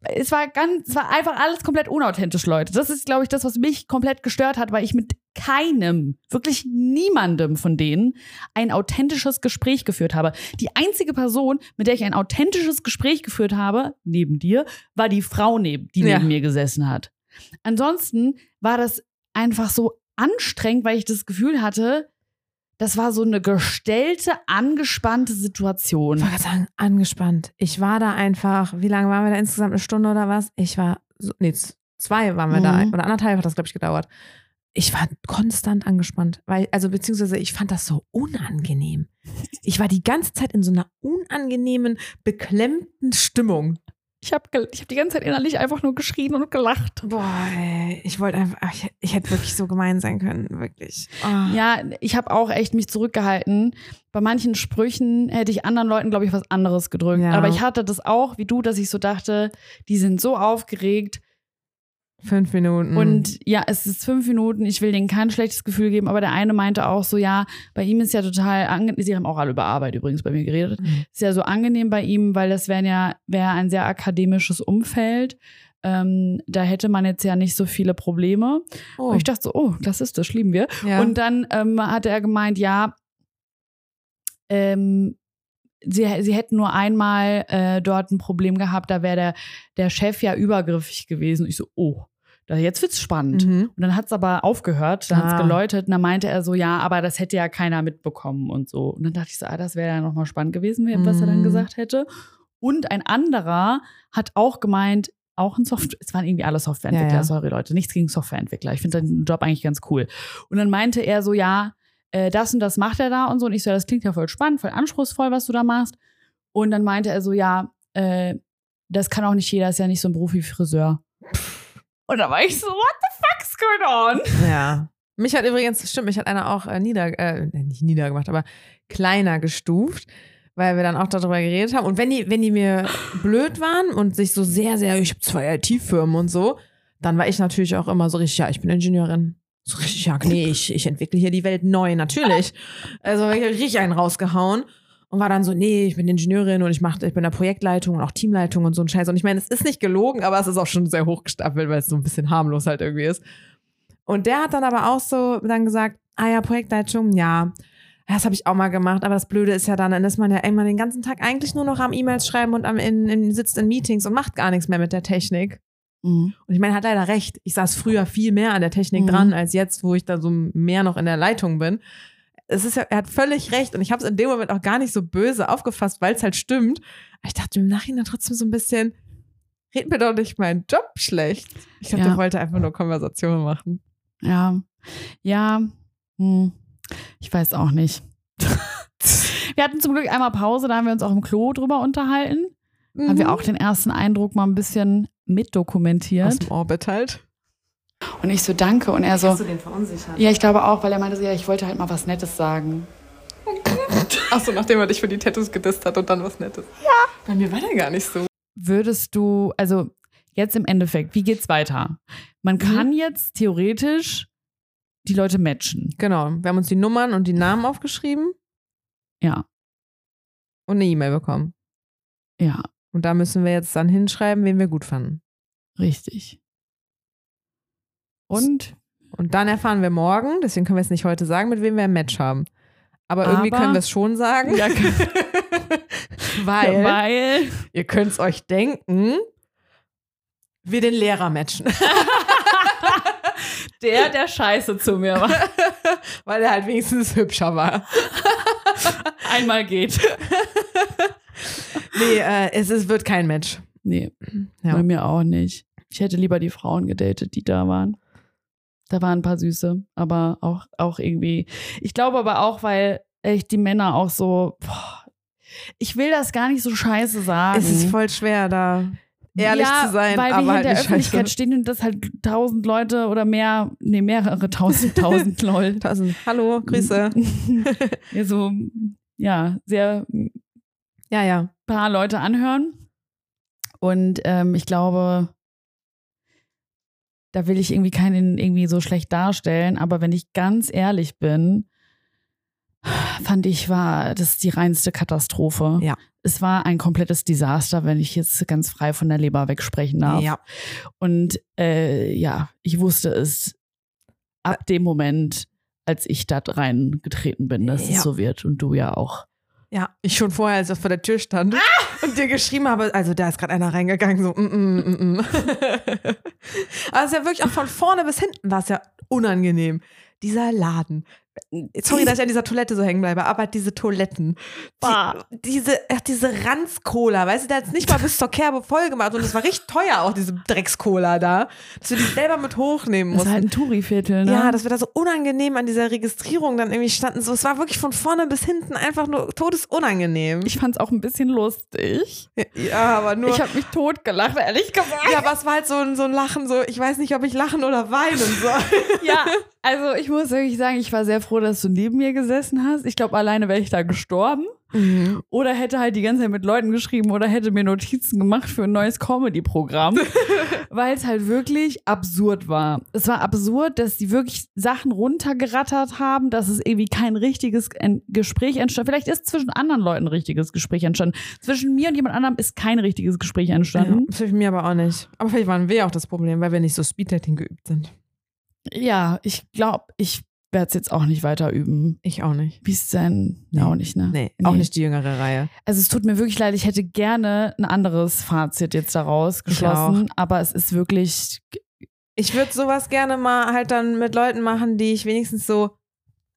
es war ganz, es war einfach alles komplett unauthentisch, Leute. Das ist, glaube ich, das, was mich komplett gestört hat, weil ich mit keinem, wirklich niemandem von denen ein authentisches Gespräch geführt habe. Die einzige Person, mit der ich ein authentisches Gespräch geführt habe, neben dir, war die Frau, neben, die Ja. neben mir gesessen hat. Ansonsten war das einfach so anstrengend, weil ich das Gefühl hatte, das war so eine gestellte, angespannte Situation. Ich wollte gerade sagen, angespannt. Ich war da einfach, wie lange waren wir da insgesamt? Eine Stunde oder was? Ich war, so, nee, zwei waren wir da, Mhm. oder anderthalb hat das, glaube ich, gedauert. Ich war konstant angespannt, weil, also beziehungsweise ich fand das so unangenehm. Ich war die ganze Zeit in so einer unangenehmen, beklemmten Stimmung. Ich habe ich hab die ganze Zeit innerlich einfach nur geschrien und gelacht. Boah, ey, ich wollte einfach, ich, ich hätte wirklich so gemein sein können, wirklich. Oh. Ja, ich habe auch echt mich zurückgehalten. Bei manchen Sprüchen hätte ich anderen Leuten, glaube ich, was anderes gedrückt. Ja. Aber ich hatte das auch, wie du, dass ich so dachte, die sind so aufgeregt. Fünf Minuten. Und ja, es ist fünf Minuten, ich will denen kein schlechtes Gefühl geben, aber der eine meinte auch so, ja, bei ihm ist ja total angenehm, sie haben auch alle über Arbeit übrigens bei mir geredet, Mhm. ist ja so angenehm bei ihm, weil das wäre ja, wäre ein sehr akademisches Umfeld. Ähm, da hätte man jetzt ja nicht so viele Probleme. oh. Und ich dachte so, oh, klassistisch, lieben wir. ja. Und dann ähm, hatte er gemeint, ja, ähm, sie, sie hätten nur einmal äh, dort ein Problem gehabt, da wäre der, der Chef ja übergriffig gewesen. Ich so, oh, da, jetzt wird's spannend. Mhm. Und dann hat's aber aufgehört, dann hat's Ah. geläutet und dann meinte er so, ja, aber das hätte ja keiner mitbekommen und so. Und dann dachte ich so, ah, das wäre ja nochmal spannend gewesen, was er dann Mhm. gesagt hätte. Und ein anderer hat auch gemeint, auch ein Software, es waren irgendwie alle Softwareentwickler, Ja, ja. sorry Leute, nichts gegen Softwareentwickler. Ich finde den Job eigentlich ganz cool. Und dann meinte er so, ja, äh, das und das macht er da und so. Und ich so, ja, das klingt ja voll spannend, voll anspruchsvoll, was du da machst. Und dann meinte er so, ja, äh, das kann auch nicht jeder, ist ja nicht so ein Beruf wie Friseur. Und da war ich so, what the fuck's going on? Ja. Mich hat übrigens, stimmt, mich hat einer auch äh, nieder, äh, nicht niedergemacht, aber kleiner gestuft, weil wir dann auch darüber geredet haben. Und wenn die, wenn die mir blöd waren und sich so sehr, sehr, ich habe zwei IT-Firmen und so, dann war ich natürlich auch immer so richtig, ja, ich bin Ingenieurin. So richtig, ja, nee, ich, ich entwickle hier die Welt neu, natürlich. Also ich hab richtig einen rausgehauen und war dann so, nee, ich bin Ingenieurin und ich mach, ich bin in der Projektleitung und auch Teamleitung und so ein Scheiß. Und ich meine, es ist nicht gelogen, aber es ist auch schon sehr hochgestapelt, weil es so ein bisschen harmlos halt irgendwie ist. Und der hat dann aber auch so dann gesagt, ah ja, Projektleitung, ja, das habe ich auch mal gemacht, aber das Blöde ist ja dann, dann ist man ja irgendwann den ganzen Tag eigentlich nur noch am E-Mails schreiben und am in, in, sitzt in Meetings und macht gar nichts mehr mit der Technik. Mhm. Und ich meine, er hat leider recht. Ich saß früher viel mehr an der Technik Mhm. dran, als jetzt, wo ich da so mehr noch in der Leitung bin. Es ist ja, er hat völlig recht und ich habe es in dem Moment auch gar nicht so böse aufgefasst, weil es halt stimmt. Aber ich dachte im Nachhinein trotzdem so ein bisschen, red mir doch nicht meinen Job schlecht. Ich glaube, Ja. der wollte einfach nur Konversationen machen. Ja, ja, hm. ich weiß auch nicht. wir hatten zum Glück einmal Pause, da haben wir uns auch im Klo drüber unterhalten. Haben Mhm. wir auch den ersten Eindruck mal ein bisschen mitdokumentiert. aus dem Orbit halt. Und ich so, danke. Und er so, du den verunsichert? ja, ich glaube auch, weil er meinte so, ja, ich wollte halt mal was Nettes sagen. Achso, nachdem er dich für die Tattoos gedisst hat und dann was Nettes. Ja. Bei mir war der gar nicht so. Würdest du, also jetzt im Endeffekt, wie geht's weiter? Man kann jetzt theoretisch die Leute matchen. Genau. Wir haben uns die Nummern und die Namen aufgeschrieben Ja, und eine E-Mail bekommen. ja, Und da müssen wir jetzt dann hinschreiben, wen wir gut fanden. richtig. Und Und dann erfahren wir morgen, deswegen können wir es nicht heute sagen, mit wem wir ein Match haben. Aber irgendwie Aber- können wir es schon sagen. Ja, weil, weil ihr könnt es euch denken, wir den Lehrer matchen. der, der scheiße zu mir war. weil er halt wenigstens hübscher war. Einmal geht. Nee, äh, es ist, wird kein Match. Nee, Ja. bei mir auch nicht. Ich hätte lieber die Frauen gedatet, die da waren. Da waren ein paar süße, aber auch, auch irgendwie. Ich glaube aber auch, weil echt die Männer auch so. Boah, ich will das gar nicht so scheiße sagen. Es ist voll schwer, da ehrlich ja, zu sein, weil aber wir halt in der nicht Öffentlichkeit scheiße. stehen und das halt tausend Leute oder mehr, nee, mehrere tausend, tausend Leute. Tausend. Hallo, Grüße. ja, so, ja, sehr Ja, ja. paar Leute anhören. Und ähm, ich glaube, da will ich irgendwie keinen irgendwie so schlecht darstellen. Aber wenn ich ganz ehrlich bin, fand ich, war das die reinste Katastrophe. Ja. Es war ein komplettes Desaster, wenn ich jetzt ganz frei von der Leber wegsprechen darf. Ja. Und äh, ja, ich wusste es ab dem Moment, als ich da reingetreten bin, dass Ja. es so wird. Und du ja auch. Ja, ich schon vorher, als ich vor der Tür stand und dir geschrieben habe, also da ist gerade einer reingegangen, so, mm, mm, mm, mm. Aber es ist ja wirklich auch von vorne bis hinten war es ja unangenehm. Dieser Laden. Sorry, dass ich an dieser Toilette so hängen bleibe, aber diese Toiletten, die, diese, diese Ranz-Cola, weißt du, der hat es nicht mal bis zur Kerbe voll gemacht und es war richtig teuer auch, diese Drecks-Cola da, dass wir die selber mit hochnehmen Das ist mussten. halt ein Touri-Viertel, ne? Ja, dass wir da so unangenehm an dieser Registrierung dann irgendwie standen. So, es war wirklich von vorne bis hinten einfach nur todesunangenehm. ich fand's auch ein bisschen lustig. ja, aber nur. Ich habe mich totgelacht, ehrlich gesagt. ja, aber es war halt so ein, so ein Lachen, so, ich weiß nicht, ob ich lachen oder weinen soll. Ja, also ich muss wirklich sagen, ich war sehr froh, dass du neben mir gesessen hast. Ich glaube, alleine wäre ich da gestorben. Oder hätte halt die ganze Zeit mit Leuten geschrieben oder hätte mir Notizen gemacht für ein neues Comedy-Programm. Weil es halt wirklich absurd war. Es war absurd, dass die wirklich Sachen runtergerattert haben, dass es irgendwie kein richtiges Gespräch entstand. Vielleicht ist zwischen anderen Leuten ein richtiges Gespräch entstanden. Zwischen mir und jemand anderem ist kein richtiges Gespräch Ja, entstanden. für mich aber auch nicht. Aber vielleicht waren wir auch das Problem, weil wir nicht so Speeddating geübt sind. Ja, ich glaube, ich werde es jetzt auch nicht weiter üben. Ich auch nicht. Wie ist denn? Nee. Auch nicht, ne? Nee, auch nicht die jüngere Reihe. Also es tut mir wirklich leid, ich hätte gerne ein anderes Fazit jetzt daraus geschlossen, aber es ist wirklich Ich würde sowas gerne mal halt dann mit Leuten machen, die ich wenigstens so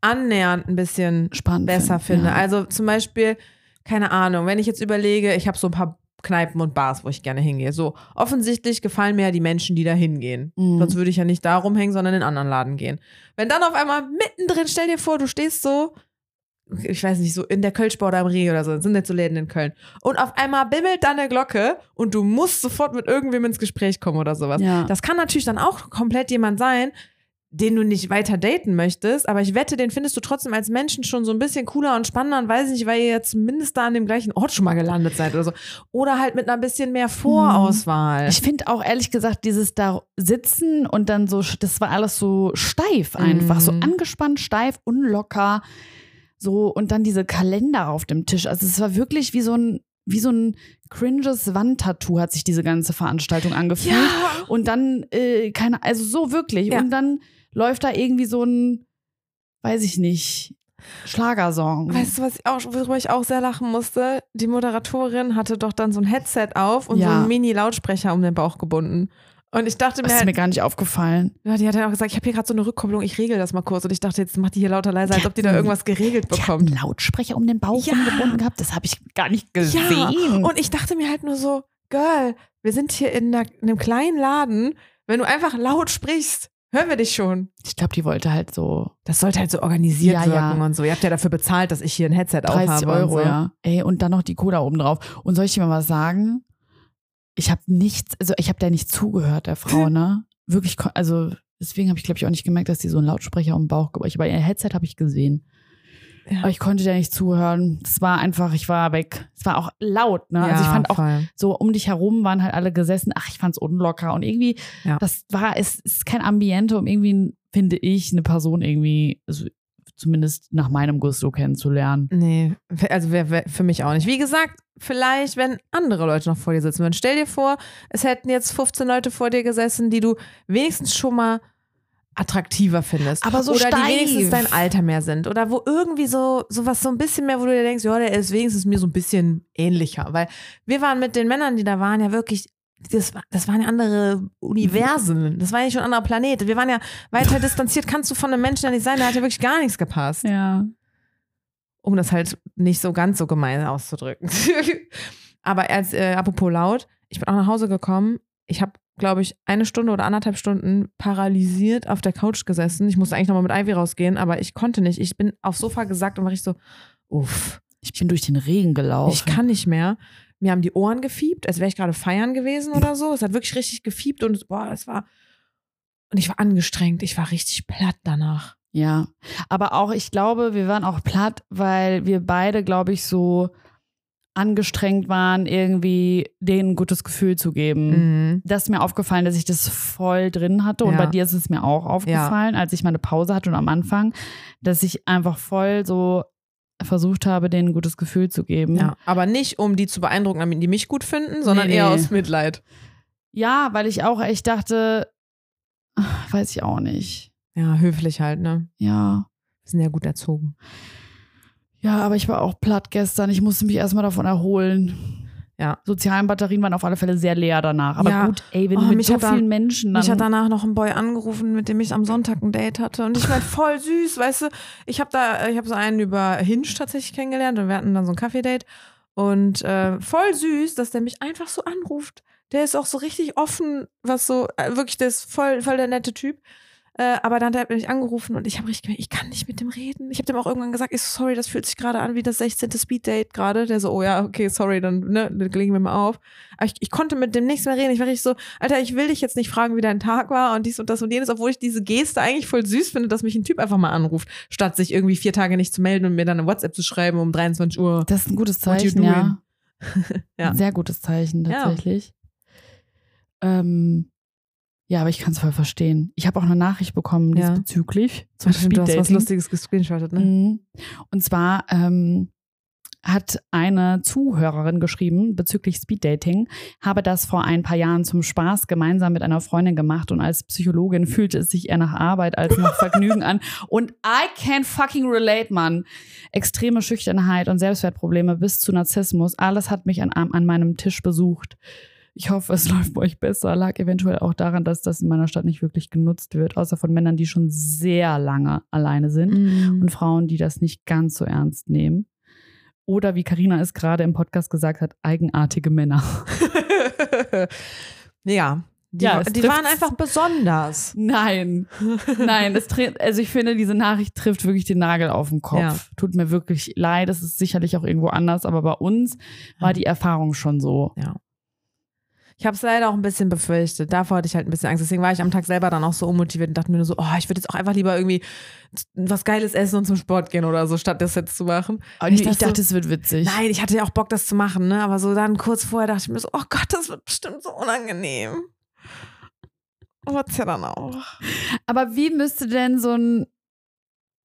annähernd ein bisschen spannend. besser finde. Ja. Also zum Beispiel, keine Ahnung, wenn ich jetzt überlege, ich habe so ein paar Kneipen und Bars, wo ich gerne hingehe. So offensichtlich gefallen mir ja die Menschen, die da hingehen. Mhm. Sonst würde ich ja nicht da rumhängen, sondern in einen anderen Laden gehen. Wenn dann auf einmal mittendrin, stell dir vor, du stehst so, ich weiß nicht, so in der Kölschbau oder im Rie oder so, das sind jetzt so Läden in Köln. Und auf einmal bimmelt da eine Glocke und du musst sofort mit irgendwem ins Gespräch kommen oder sowas. Ja. Das kann natürlich dann auch komplett jemand sein, den du nicht weiter daten möchtest, aber ich wette, den findest du trotzdem als Menschen schon so ein bisschen cooler und spannender und weiß nicht, weil ihr zumindest da an dem gleichen Ort schon mal gelandet seid oder so. Oder halt mit einer bisschen mehr Vorauswahl. Ich finde auch ehrlich gesagt, dieses da sitzen und dann so, das war alles so steif einfach, so Mhm. angespannt, steif, unlocker. So, und dann diese Kalender auf dem Tisch. Also es war wirklich wie so ein, wie so ein cringes Wandtattoo hat sich diese ganze Veranstaltung angefühlt. ja. Und dann, äh, keine, also so wirklich. Ja. Und dann läuft da irgendwie so ein, weiß ich nicht, Schlagersong. Weißt du, was ich auch, worüber ich auch sehr lachen musste? Die Moderatorin hatte doch dann so ein Headset auf und so Ja. einen Mini-Lautsprecher um den Bauch gebunden. Und ich dachte mir, das ist halt, mir gar nicht aufgefallen. ja, die hat dann auch gesagt, ich habe hier gerade so eine Rückkopplung, ich regel das mal kurz. Und ich dachte, jetzt macht die hier lauter leiser, als ob die da irgendwas geregelt Die hat bekommt. einen Lautsprecher um den Bauch Ja. rumgebunden gehabt. Das habe ich gar nicht gesehen. Ja, und ich dachte mir halt nur so, Girl, wir sind hier in, einer, in einem kleinen Laden. Wenn du einfach laut sprichst, hören wir dich schon. ich glaube, die wollte halt so Das sollte halt so organisiert Ja, ja. wirken und so. Ihr habt ja dafür bezahlt, dass ich hier ein Headset 30 aufhabe. Euro, und so. ja. Ey, und dann noch die Cola oben drauf. Und soll ich dir mal was sagen? Ich habe nichts, also ich habe da nicht zugehört, der Frau, ne? Wirklich, also deswegen habe ich, glaube ich, auch nicht gemerkt, dass die so einen Lautsprecher um den Bauch gebracht Aber ihr Headset habe ich gesehen. Ja. Aber ich konnte da nicht zuhören. Es war einfach, ich war weg. Es war auch laut, ne? also ich Ja, fand auch voll. so um dich herum waren halt alle gesessen. Ach, ich fand's unlocker. Und irgendwie, Ja. das war, es ist kein Ambiente, um irgendwie, finde ich, eine Person irgendwie, also zumindest nach meinem Gusto kennenzulernen. Nee, also wär, wär für mich auch nicht. Wie gesagt, vielleicht, wenn andere Leute noch vor dir sitzen würden. Stell dir vor, es hätten jetzt 15 Leute vor dir gesessen, die du wenigstens schon mal attraktiver findest. Aber so Oder steif. die wenigstens dein Alter mehr sind. Oder wo irgendwie so, so was so ein bisschen mehr, wo du dir denkst, ja, der ist wenigstens mir so ein bisschen ähnlicher. Weil wir waren mit den Männern, die da waren, ja wirklich das, das waren ja andere Universen. Das war ja schon ein anderer Planet. Wir waren ja weiter distanziert. Kannst du von einem Menschen ja nicht sein, der hat ja wirklich gar nichts gepasst Ja. um das halt nicht so ganz so gemein auszudrücken. Aber als, äh, apropos laut, ich bin auch nach Hause gekommen. Ich habe, glaube ich, eine Stunde oder anderthalb Stunden paralysiert auf der Couch gesessen. Ich musste eigentlich nochmal mit Ivy rausgehen, aber ich konnte nicht. Ich bin aufs Sofa gesackt und war ich so, uff, Ich bin durch den Regen gelaufen. ich kann nicht mehr. Mir haben die Ohren gefiebt, als wäre ich gerade feiern gewesen oder so. Es hat wirklich richtig gefiebt und boah, es war. Und ich war angestrengt. Ich war richtig platt danach. Ja, aber auch, ich glaube, wir waren auch platt, weil wir beide, glaube ich, so angestrengt waren, irgendwie denen ein gutes Gefühl zu geben. Mhm. Das ist mir aufgefallen, dass ich das voll drin hatte. Und Ja. bei dir ist es mir auch aufgefallen, als ich meine Pause hatte und am Anfang, dass ich einfach voll so versucht habe, denen ein gutes Gefühl zu geben. Ja, aber nicht, um die zu beeindrucken, damit die mich gut finden, sondern Nee, eher nee. aus Mitleid. ja, weil ich auch echt dachte, ach, weiß ich auch nicht. Ja, höflich halt, ne? Ja. Wir sind ja gut erzogen. Ja, aber ich war auch platt gestern. Ich musste mich erstmal davon erholen. Ja. sozialen Batterien waren auf alle Fälle sehr leer danach. Aber Ja. gut, ey, wenn Oh, du mit mich so vielen Menschen dann. Mich hat danach noch ein Boy angerufen, mit dem ich am Sonntag ein Date hatte. Und ich meine, voll süß, weißt du. Ich habe da, ich habe so einen über Hinge tatsächlich kennengelernt und wir hatten dann so ein Kaffee-Date. Und äh, voll süß, dass der mich einfach so anruft. Der ist auch so richtig offen, was so, äh, wirklich, der ist voll, voll der nette Typ. Äh, aber dann hat er mich angerufen und ich habe richtig gemerkt, ich kann nicht mit dem reden. Ich habe dem auch irgendwann gesagt, ich so, sorry, das fühlt sich gerade an wie das 16. Speed-Date gerade. Der so, oh ja, okay, sorry, dann, ne, dann legen wir mal auf. Aber ich, ich konnte mit dem nichts mehr reden. Ich war richtig so, Alter, ich will dich jetzt nicht fragen, wie dein Tag war und dies und das und jenes, obwohl ich diese Geste eigentlich voll süß finde, dass mich ein Typ einfach mal anruft, statt sich irgendwie vier Tage nicht zu melden und mir dann eine WhatsApp zu schreiben um 23 Uhr. das ist ein gutes Zeichen, ja. Ja. Ein sehr gutes Zeichen Ja. tatsächlich. Ähm, ja, aber ich kann es voll verstehen. Ich habe auch eine Nachricht bekommen Ja. diesbezüglich zum Ach, du hast was. Lustiges gescreenshottet, ne? Mhm. Und zwar ähm, hat eine Zuhörerin geschrieben bezüglich Speeddating, habe das vor ein paar Jahren zum Spaß gemeinsam mit einer Freundin gemacht und als Psychologin fühlte es sich eher nach Arbeit als nach Vergnügen an. Und I can fucking relate, Mann. Extreme Schüchternheit und Selbstwertprobleme bis zu Narzissmus, alles hat mich an, an meinem Tisch besucht. Ich hoffe, es läuft bei euch besser. Lag eventuell auch daran, dass das in meiner Stadt nicht wirklich genutzt wird, außer von Männern, die schon sehr lange alleine sind Mhm. und Frauen, die das nicht ganz so ernst nehmen. Oder wie Karina es gerade im Podcast gesagt hat, eigenartige Männer. ja. Die, Ja, die waren einfach besonders. Nein, nein, es also ich finde, diese Nachricht trifft wirklich den Nagel auf den Kopf. Ja. Tut mir wirklich leid, es ist sicherlich auch irgendwo anders, aber bei uns war die Erfahrung schon so. Ja. Ich habe es leider auch ein bisschen befürchtet. Davor hatte ich halt ein bisschen Angst. Deswegen war ich am Tag selber dann auch so unmotiviert und dachte mir nur so, oh, ich würde jetzt auch einfach lieber irgendwie was Geiles essen und zum Sport gehen oder so, statt das jetzt zu machen. Und ich, ich dachte, es wird witzig. Nein, ich hatte ja auch Bock, das zu machen, ne? Aber so dann kurz vorher dachte ich mir so, oh Gott, das wird bestimmt so unangenehm. Wird's ja dann auch. Aber wie müsste denn so ein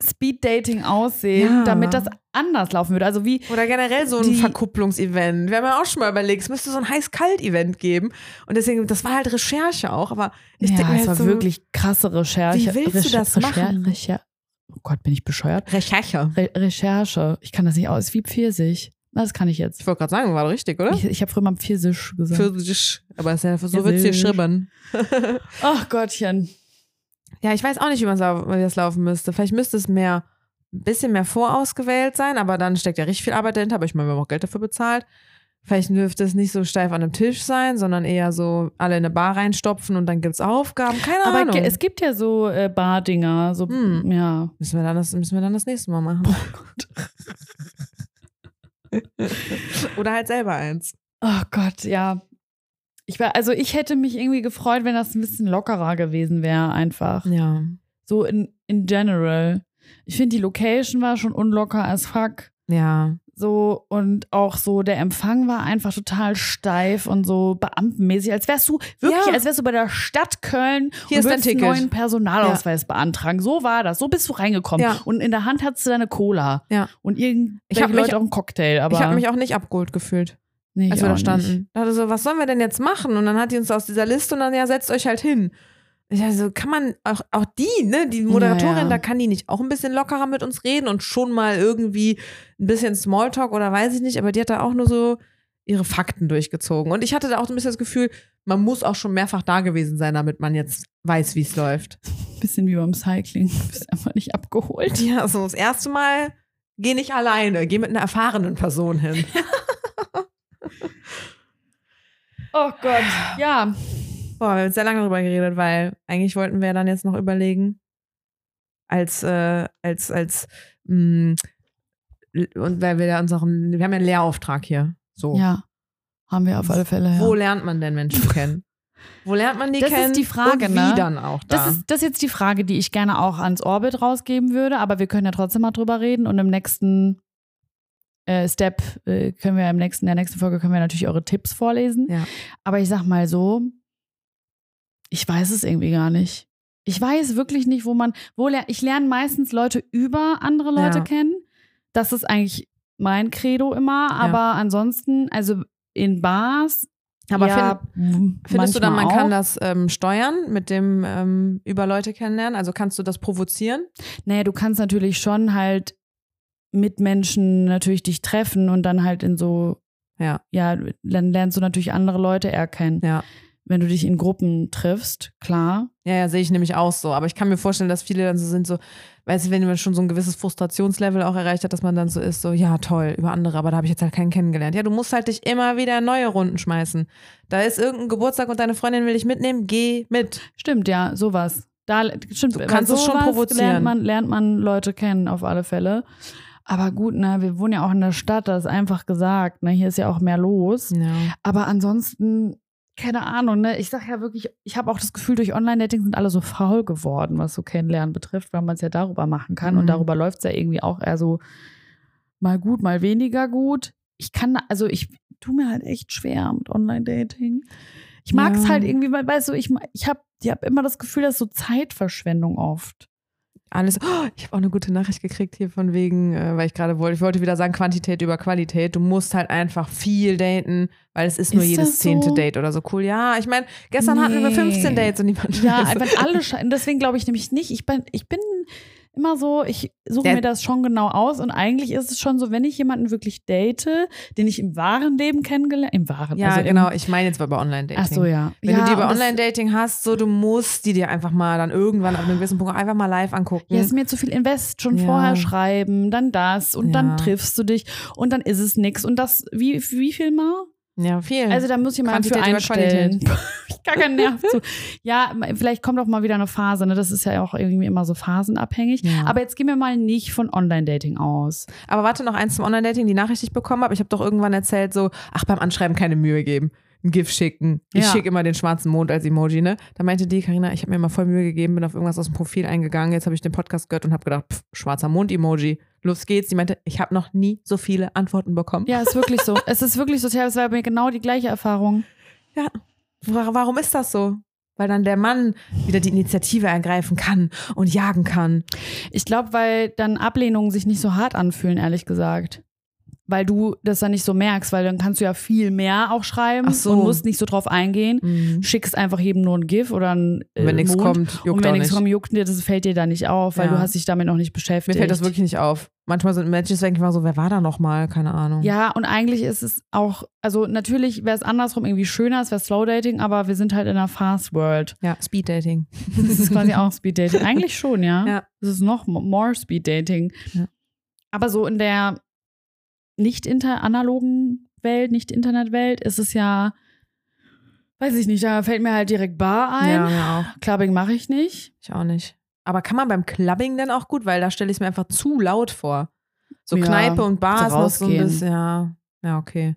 Speed-Dating aussehen, Ja. damit das anders laufen würde? Also wie, Oder generell so ein Verkupplungsevent. Wir haben ja auch schon mal überlegt, es müsste so ein heiß-kalt-Event geben. Und deswegen, das war halt Recherche auch, aber ich ja, denke mir es halt war so, wirklich krasse Recherche. Wie willst du Recher- das Recher- machen? Recher oh Gott, bin ich bescheuert? Recherche. Re Recherche. Ich kann das nicht aus. Wie Pfirsich. Das kann ich jetzt. Ich wollte gerade sagen, war doch richtig, oder? Ich, ich habe früher mal Pfirsich gesagt. Für dich. Aber es ist ja, so wird's hier Pfirsich. schribbern. Ach Gottchen. Ja, ich weiß auch nicht, wie man wie das laufen müsste. Vielleicht müsste es mehr, ein bisschen mehr vorausgewählt sein, aber dann steckt ja richtig viel Arbeit dahinter. Aber ich meine, wir haben auch Geld dafür bezahlt. Vielleicht dürfte es nicht so steif an einem Tisch sein, sondern eher so alle in eine Bar reinstopfen und dann gibt's Aufgaben. Keine Aber Ahnung. ge- es gibt ja so äh, Bardinger, so Hm. ja. müssen, wir dann das, müssen wir dann das nächste Mal machen. Oder halt selber eins. Oh Gott, ja. Ich war, also ich hätte mich irgendwie gefreut, wenn das ein bisschen lockerer gewesen wäre, einfach. Ja. So in, in general. Ich finde, die Location war schon unlocker as fuck. Ja. So, und auch so, der Empfang war einfach total steif und so beamtenmäßig, als wärst du wirklich, Ja. als wärst du bei der Stadt Köln Hier und ist dein würdest einen neuen Personalausweis beantragen. So war das. So bist du reingekommen. Ja. Und in der Hand hattest du deine Cola. Ja. Und irgendwelche Ich hab mich- Leute auch einen Cocktail. Aber ich habe mich auch nicht abgeholt gefühlt. Nee, als wir da standen. nicht. Da hatte so, was sollen wir denn jetzt machen? Und dann hat die uns aus dieser Liste und dann, ja, setzt euch halt hin. Ich also kann man, auch, auch die, ne, die Moderatorin, Ja, ja. da kann die nicht auch ein bisschen lockerer mit uns reden und schon mal irgendwie ein bisschen Smalltalk oder weiß ich nicht, aber die hat da auch nur so ihre Fakten durchgezogen. Und ich hatte da auch ein bisschen das Gefühl, man muss auch schon mehrfach da gewesen sein, damit man jetzt weiß, wie es läuft. Bisschen wie beim Cycling. Du bist einfach nicht abgeholt. Ja, so das erste Mal, geh nicht alleine, geh mit einer erfahrenen Person hin. Oh Gott. Ja. Boah, wir haben sehr lange darüber geredet, weil eigentlich wollten wir dann jetzt noch überlegen, als, äh, als, als, mh, und weil wir ja unseren, wir haben ja einen Lehrauftrag hier. So. Ja. Haben wir auf alle Fälle, ja. Wo lernt man denn Menschen kennen? Wo lernt man die Das ist kennen? die Frage, und wie ne? dann auch da? Das ist, das ist jetzt die Frage, die ich gerne auch ans Orbit rausgeben würde, aber wir können ja trotzdem mal drüber reden und im nächsten äh, Step äh, können wir im nächsten, in der nächsten Folge können wir natürlich eure Tipps vorlesen. Ja. Aber ich sag mal so, ich weiß es irgendwie gar nicht. Ich weiß wirklich nicht, wo man, wo ler ich lerne meistens Leute über andere Leute Ja. kennen. Das ist eigentlich mein Credo immer, aber ansonsten, also in Bars. Aber ja, find, findest du dann, man manchmal kann auch. das ähm, steuern mit dem ähm, über Leute kennenlernen? Also kannst du das provozieren? Naja, du kannst natürlich schon halt mit Menschen natürlich dich treffen und dann halt in so Ja. Ja, dann lernst du natürlich andere Leute eher kennen. Ja. Wenn du dich in Gruppen triffst, klar. Ja, ja, sehe ich nämlich auch so. Aber ich kann mir vorstellen, dass viele dann so sind, so, weißt du, wenn man schon so ein gewisses Frustrationslevel auch erreicht hat, dass man dann so ist, so, ja, toll, über andere, aber da habe ich jetzt halt keinen kennengelernt. Ja, du musst halt dich immer wieder neue Runden schmeißen. Da ist irgendein Geburtstag und deine Freundin will dich mitnehmen, geh mit. Stimmt, ja, sowas. Da, stimmt, Du kannst es schon provozieren. Lernt man, lernt man Leute kennen, auf alle Fälle. Aber gut, ne, wir wohnen ja auch in der Stadt, das ist einfach gesagt, ne, hier ist ja auch mehr los. Ja. Aber ansonsten, keine Ahnung, ne, ich sag ja wirklich, ich habe auch das Gefühl, durch Online-Dating sind alle so faul geworden, was so Kennenlernen betrifft, weil man es ja darüber machen kann. Mhm. Und darüber läuft es ja irgendwie auch eher so mal gut, mal weniger gut. Ich kann, also ich tu mir halt echt schwer mit Online-Dating. Ich mag es Ja. halt irgendwie, weil, weißt du, ich, ich habe ich hab immer das Gefühl, das ist so Zeitverschwendung oft. Alles. Oh, ich habe auch eine gute Nachricht gekriegt hier von wegen, äh, weil ich gerade wollte, ich wollte wieder sagen, Quantität über Qualität. Du musst halt einfach viel daten, weil es ist nur Ist jedes das so? zehnte Date oder so. Cool. Ja, ich meine, gestern hatten wir Nee. 15 Dates und niemand Ja, wenn alle scheinen, deswegen glaube ich nämlich nicht. Ich bin, ich bin immer so, ich suche mir das schon genau aus und eigentlich ist es schon so, wenn ich jemanden wirklich date, den ich im wahren Leben kennengelernt, im wahren, Ja, also genau. Ich meine jetzt bei Online-Dating. Ach so, ja. Wenn ja, du die bei Online-Dating hast, so du musst die dir einfach mal dann irgendwann auf einem gewissen Punkt einfach mal live angucken. Ja, ist mir zu viel Invest schon Ja. vorher schreiben, dann das und Ja. dann triffst du dich und dann ist es nix und das wie wie viel mal? Ja, viel. Also da muss ich mal für Quantität über einstellen. ich gar keinen Nerv zu. Ja, vielleicht kommt auch mal wieder eine Phase, ne? Das ist ja auch irgendwie immer so phasenabhängig. Ja. Aber jetzt gehen wir mal nicht von Online-Dating aus. Aber warte noch eins zum Online-Dating, die Nachricht, die ich bekommen habe. Ich habe doch irgendwann erzählt, so, ach, beim Anschreiben keine Mühe geben. Ein GIF schicken. Ich Ja. schicke immer den schwarzen Mond als Emoji, ne? Da meinte die, Karina, ich habe mir immer voll Mühe gegeben, bin auf irgendwas aus dem Profil eingegangen. Jetzt habe ich den Podcast gehört und habe gedacht, pff, schwarzer Mond-Emoji. Los geht's. Die meinte, ich habe noch nie so viele Antworten bekommen. Ja, ist wirklich so. es ist wirklich so. Es war bei mir genau die gleiche Erfahrung. Ja. Wa- Warum ist das so? Weil dann der Mann wieder die Initiative ergreifen kann und jagen kann. Ich glaube, weil dann Ablehnungen sich nicht so hart anfühlen, ehrlich gesagt. Weil du das dann nicht so merkst, weil dann kannst du ja viel mehr auch schreiben so. und musst nicht so drauf eingehen. Schickst einfach jedem nur ein GIF oder ein äh, Wenn nichts kommt, juckt und wenn nichts nicht. kommt, juckt dir, das fällt dir da nicht auf, weil Ja. du hast dich damit noch nicht Mir beschäftigt. fällt das wirklich nicht auf. Manchmal sind Menschen, denke ich mal so, wer war da nochmal? Keine Ahnung. Ja, und eigentlich ist es auch, also natürlich wäre es andersrum irgendwie schöner, es wäre Slow Dating, aber wir sind halt in einer Fast World. Ja, Speed Dating. Das ist quasi auch Speed Dating. Eigentlich schon, ja. Ja. Das ist noch mo- more Speed Dating. Ja. Aber so in der nicht inter analogen Welt, nicht Internetwelt, ist es ja, weiß ich nicht, da fällt mir halt direkt Bar ein. Ja, mir auch. Clubbing mache ich nicht. Ich auch nicht. Aber kann man beim Clubbing denn auch gut? Weil da stelle ich es mir einfach zu laut vor. So Ja, Kneipe und Bar so ist noch so ein rausgehen. bisschen, ja. Ja, okay.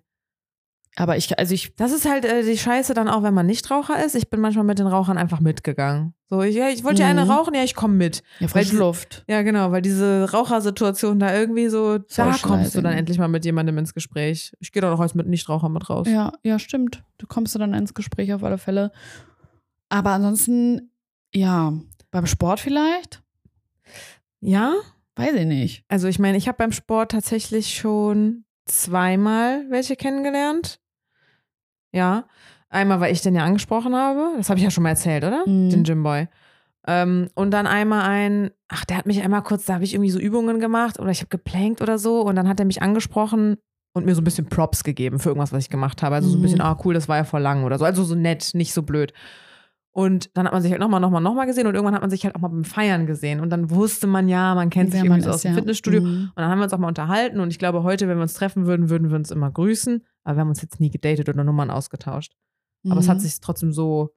Aber ich, also ich, Das ist halt äh, die Scheiße dann auch, wenn man nicht Raucher ist. Ich bin manchmal mit den Rauchern einfach mitgegangen. So, ich, ja, ich wollte ja eine Mhm. rauchen, ja, ich komme mit. ja, frische Luft. Ja, genau, weil diese Rauchersituation da irgendwie so, da kommst du dann endlich mal mit jemandem ins Gespräch. Ich gehe doch noch als mit Nichtrauchern mit raus. Ja, ja, stimmt. Du kommst dann ins Gespräch auf alle Fälle. Aber ansonsten, ja, beim Sport vielleicht? ja? Weiß ich nicht. Also ich meine, ich habe beim Sport tatsächlich schon zweimal welche kennengelernt. Ja. Einmal, weil ich den ja angesprochen habe. Das habe ich ja schon mal erzählt, oder? Mhm. Den Gymboy. Ähm, und dann einmal ein, ach, der hat mich einmal kurz, da habe ich irgendwie so Übungen gemacht oder ich habe geplankt oder so. Und dann hat er mich angesprochen und mir so ein bisschen Props gegeben für irgendwas, was ich gemacht habe. Also so ein Mhm. bisschen, ah, cool, das war ja voll lang oder so. Also so nett, nicht so blöd. Und dann hat man sich halt nochmal, nochmal, nochmal gesehen und irgendwann hat man sich halt auch mal beim Feiern gesehen. Und dann wusste man ja, man kennt sich irgendwie so ist, aus dem ja. Fitnessstudio. Mhm. Und dann haben wir uns auch mal unterhalten und ich glaube, heute, wenn wir uns treffen würden, würden wir uns immer grüßen. Aber wir haben uns jetzt nie gedatet oder Nummern ausgetauscht. Aber es hat Mhm. sich trotzdem so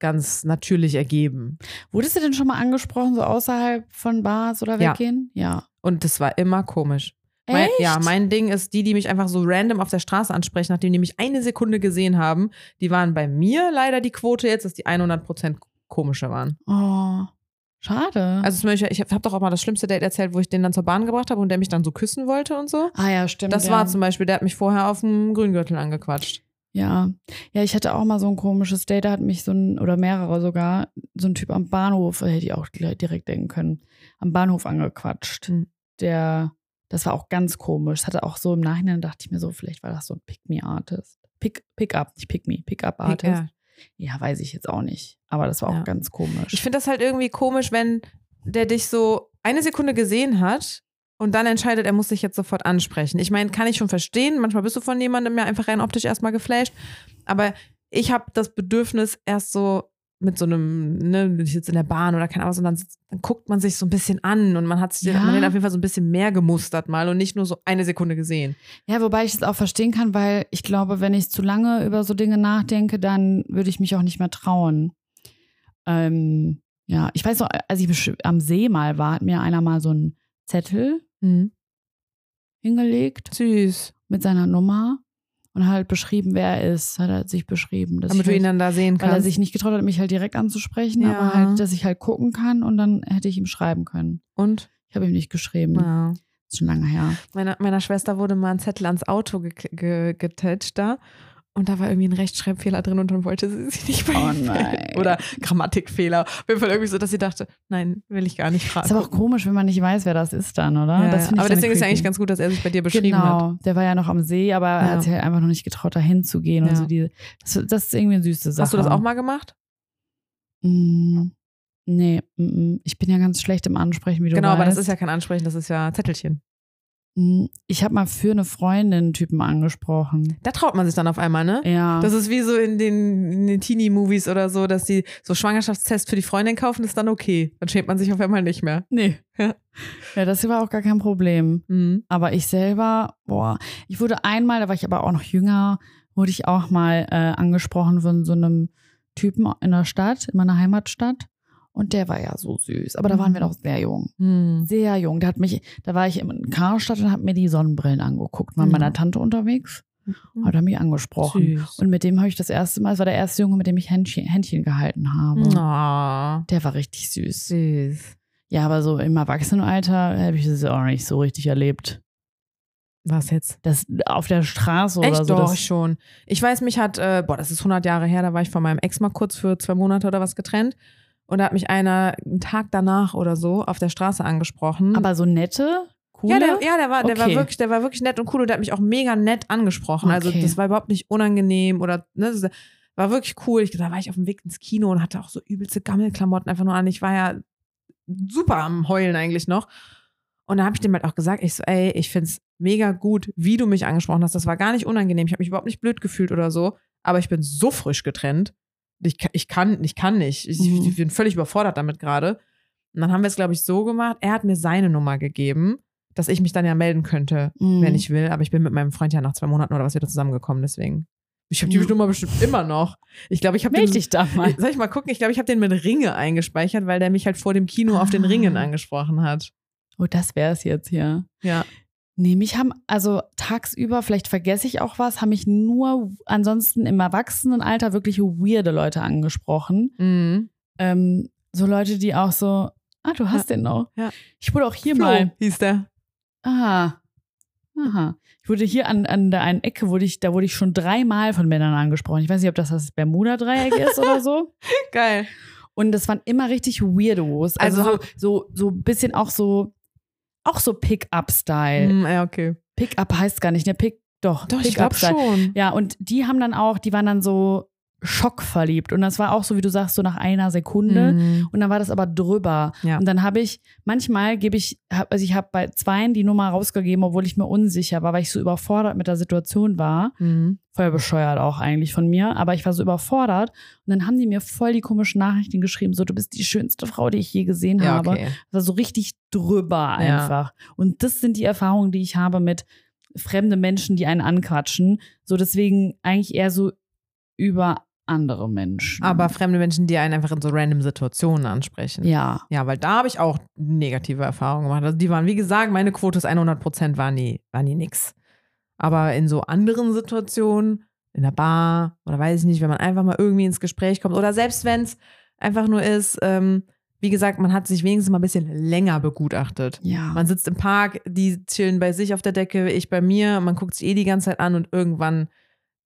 ganz natürlich ergeben. Wurdest du denn schon mal angesprochen, so außerhalb von Bars oder Ja. weggehen? Ja. Und das war immer komisch. Mein, Echt? ja, mein Ding ist, die, die mich einfach so random auf der Straße ansprechen, nachdem die mich eine Sekunde gesehen haben, die waren bei mir leider die Quote jetzt, dass die 100% komische waren. Oh, schade. Also zum Beispiel, ich habe doch auch mal das schlimmste Date erzählt, wo ich den dann zur Bahn gebracht habe und der mich dann so küssen wollte und so. ah ja, stimmt. Das ja. war zum Beispiel, der hat mich vorher auf dem Grüngürtel angequatscht. Ja. Ja, ich hatte auch mal so ein komisches Date, da hat mich so ein, oder mehrere sogar, so ein Typ am Bahnhof, hätte ich auch direkt denken können, am Bahnhof angequatscht. Hm. Der, das war auch ganz komisch. Das hatte auch so im Nachhinein, dachte ich mir so, vielleicht war das so ein Pick-Me-Artist. Pick, Pick-up, nicht Pick-Me, Pick-up-Artist. Ja. Ja, weiß ich jetzt auch nicht. Aber das war auch Ja. ganz komisch. Ich finde das halt irgendwie komisch, wenn der dich so eine Sekunde gesehen hat und dann entscheidet, er muss dich jetzt sofort ansprechen. Ich meine, kann ich schon verstehen. Manchmal bist du von jemandem ja einfach rein optisch erstmal geflasht. Aber ich habe das Bedürfnis, erst so mit so einem, ne, ich sitze in der Bahn oder keine Ahnung, und dann, dann guckt man sich so ein bisschen an und man hat sich Ja. man hat auf jeden Fall so ein bisschen mehr gemustert mal und nicht nur so eine Sekunde gesehen. Ja, wobei ich es auch verstehen kann, weil ich glaube, wenn ich zu lange über so Dinge nachdenke, dann würde ich mich auch nicht mehr trauen. Ähm, ja, ich weiß noch, als ich am See mal war, hat mir einer mal so einen Zettel hingelegt Süß. mit seiner Nummer und halt beschrieben, wer er ist, hat er sich beschrieben. dass Damit du halt, ihn dann da sehen weil er kannst. sich nicht getraut hat, mich halt direkt anzusprechen, Ja. aber halt, dass ich halt gucken kann und dann hätte ich ihm schreiben können. und? Ich habe ihm nicht geschrieben. Ja. Ist schon lange her. Meiner, meiner Schwester wurde mal ein Zettel ans Auto ge ge getatscht da. Und da war irgendwie ein Rechtschreibfehler drin und dann wollte sie sich nicht bei Oh nein. Oder Grammatikfehler. Auf jeden Fall irgendwie so, dass sie dachte, nein, will ich gar nicht fragen. Ist aber auch komisch, wenn man nicht weiß, wer das ist dann, oder? Ja, aber deswegen ist ja creepy. eigentlich ganz gut, dass er sich bei dir beschrieben genau, hat. der war ja noch am See, aber er Ja. hat sich halt einfach noch nicht getraut, da hinzugehen. Ja. Und so die, das, das ist irgendwie eine süße Sache. Hast du das auch mal gemacht? Mm, nee, mm, mm. ich bin ja ganz schlecht im Ansprechen, wie du genau, weißt. aber das ist ja kein Ansprechen, das ist ja Zettelchen. Mm, Ich habe mal für eine Freundin Typen angesprochen. Da traut man sich dann auf einmal, ne? Ja. Das ist wie so in den, in den Teenie-Movies oder so, dass die so Schwangerschaftstests für die Freundin kaufen, ist dann okay. Dann schämt man sich auf einmal nicht mehr. nee. Ja. ja, das war auch gar kein Problem. Mhm. Aber ich selber, boah, ich wurde einmal, da war ich aber auch noch jünger, wurde ich auch mal äh, angesprochen von so einem Typen in der Stadt, in meiner Heimatstadt. Und der war ja so süß. Aber da waren wir noch sehr jung. Mhm. Sehr jung. Der hat mich, da war ich in Karstadt und habe mir die Sonnenbrillen angeguckt. War mit Ja. meiner Tante unterwegs, hat er mich angesprochen. Süß. Und mit dem habe ich das erste Mal, es war der erste Junge, mit dem ich Händchen, Händchen gehalten habe. Oh, Der war richtig süß. süß. Ja, aber so im Erwachsenenalter habe ich das auch nicht so richtig erlebt. Was jetzt? Das auf der Straße Echt oder so. doch schon. Ich weiß, mich hat, äh, boah, das ist 100 Jahre her, da war ich von meinem Ex mal kurz für zwei Monate oder was getrennt. Und da hat mich einer einen Tag danach oder so auf der Straße angesprochen. aber so nette, coole. ja, der, ja, der war, der war Okay. wirklich, der war wirklich nett und cool und der hat mich auch mega nett angesprochen. Also Okay. das war überhaupt nicht unangenehm oder ne, das war wirklich cool. Ich, da war ich auf dem Weg ins Kino und hatte auch so übelste Gammelklamotten einfach nur an. Ich war ja super am Heulen eigentlich noch. Und da habe ich dem halt auch gesagt, ich so, ey, ich find's mega gut, wie du mich angesprochen hast. Das war gar nicht unangenehm. Ich habe mich überhaupt nicht blöd gefühlt oder so. Aber ich bin so frisch getrennt. Ich, ich kann, ich kann nicht. Ich, Mhm. ich bin völlig überfordert damit gerade. Und dann haben wir es, glaube ich, so gemacht. Er hat mir seine Nummer gegeben, dass ich mich dann ja melden könnte, Mhm. wenn ich will. Aber ich bin mit meinem Freund ja nach zwei Monaten oder was wieder zusammengekommen, deswegen. Ich habe die. Nummer bestimmt immer noch. Ich glaube, ich habe Meld den. dich da mal. Soll ich mal gucken? Ich glaube, ich habe den mit Ringe eingespeichert, weil der mich halt vor dem Kino auf den Ah. Ringen angesprochen hat. Oh, das wäre es jetzt hier. Ja. Nee, mich haben, also tagsüber, vielleicht vergesse ich auch was, haben mich nur ansonsten im Erwachsenenalter wirklich weirde Leute angesprochen. Mhm. Ähm, so Leute, die auch so, ah, du hast den noch. Ja. Ich wurde auch hier Flo mal. hieß der. Ah. Aha. Ich wurde hier an, an der einen Ecke, wurde ich, da wurde ich schon dreimal von Männern angesprochen. Ich weiß nicht, ob das das Bermuda-Dreieck ist oder so. Geil. Und das waren immer richtig Weirdos. Also, Also so, so, so ein bisschen auch so, auch so Pick-up-Style. Mhm, ja, okay. Pick-up heißt gar nicht, ne? Pick, doch, Doch, ich glaube schon. Ja, und die haben dann auch, die waren dann so schockverliebt. Und das war auch so, wie du sagst, so nach einer Sekunde. Mhm. Und dann war das aber drüber. Ja. Und dann habe ich, manchmal gebe ich, hab, also ich habe bei zweien die Nummer rausgegeben, obwohl ich mir unsicher war, weil ich so überfordert mit der Situation war. Mhm. Voll bescheuert auch eigentlich von mir. Aber ich war so überfordert. Und dann haben die mir voll die komischen Nachrichten geschrieben, so, du bist die schönste Frau, die ich je gesehen Ja, habe. okay. Das war so richtig drüber Ja. einfach. Und das sind die Erfahrungen, die ich habe mit fremden Menschen, die einen anquatschen. So deswegen eigentlich eher so über andere Menschen. Aber fremde Menschen, die einen einfach in so random Situationen ansprechen. ja. Ja, weil da habe ich auch negative Erfahrungen gemacht. Also die waren, wie gesagt, meine Quote ist 100 Prozent, war nie, war nie nix. Aber in so anderen Situationen, in der Bar oder weiß ich nicht, wenn man einfach mal irgendwie ins Gespräch kommt oder selbst wenn es einfach nur ist, ähm, wie gesagt, man hat sich wenigstens mal ein bisschen länger begutachtet. Ja. Man sitzt im Park, die chillen bei sich auf der Decke, ich bei mir, man guckt sich eh die ganze Zeit an und irgendwann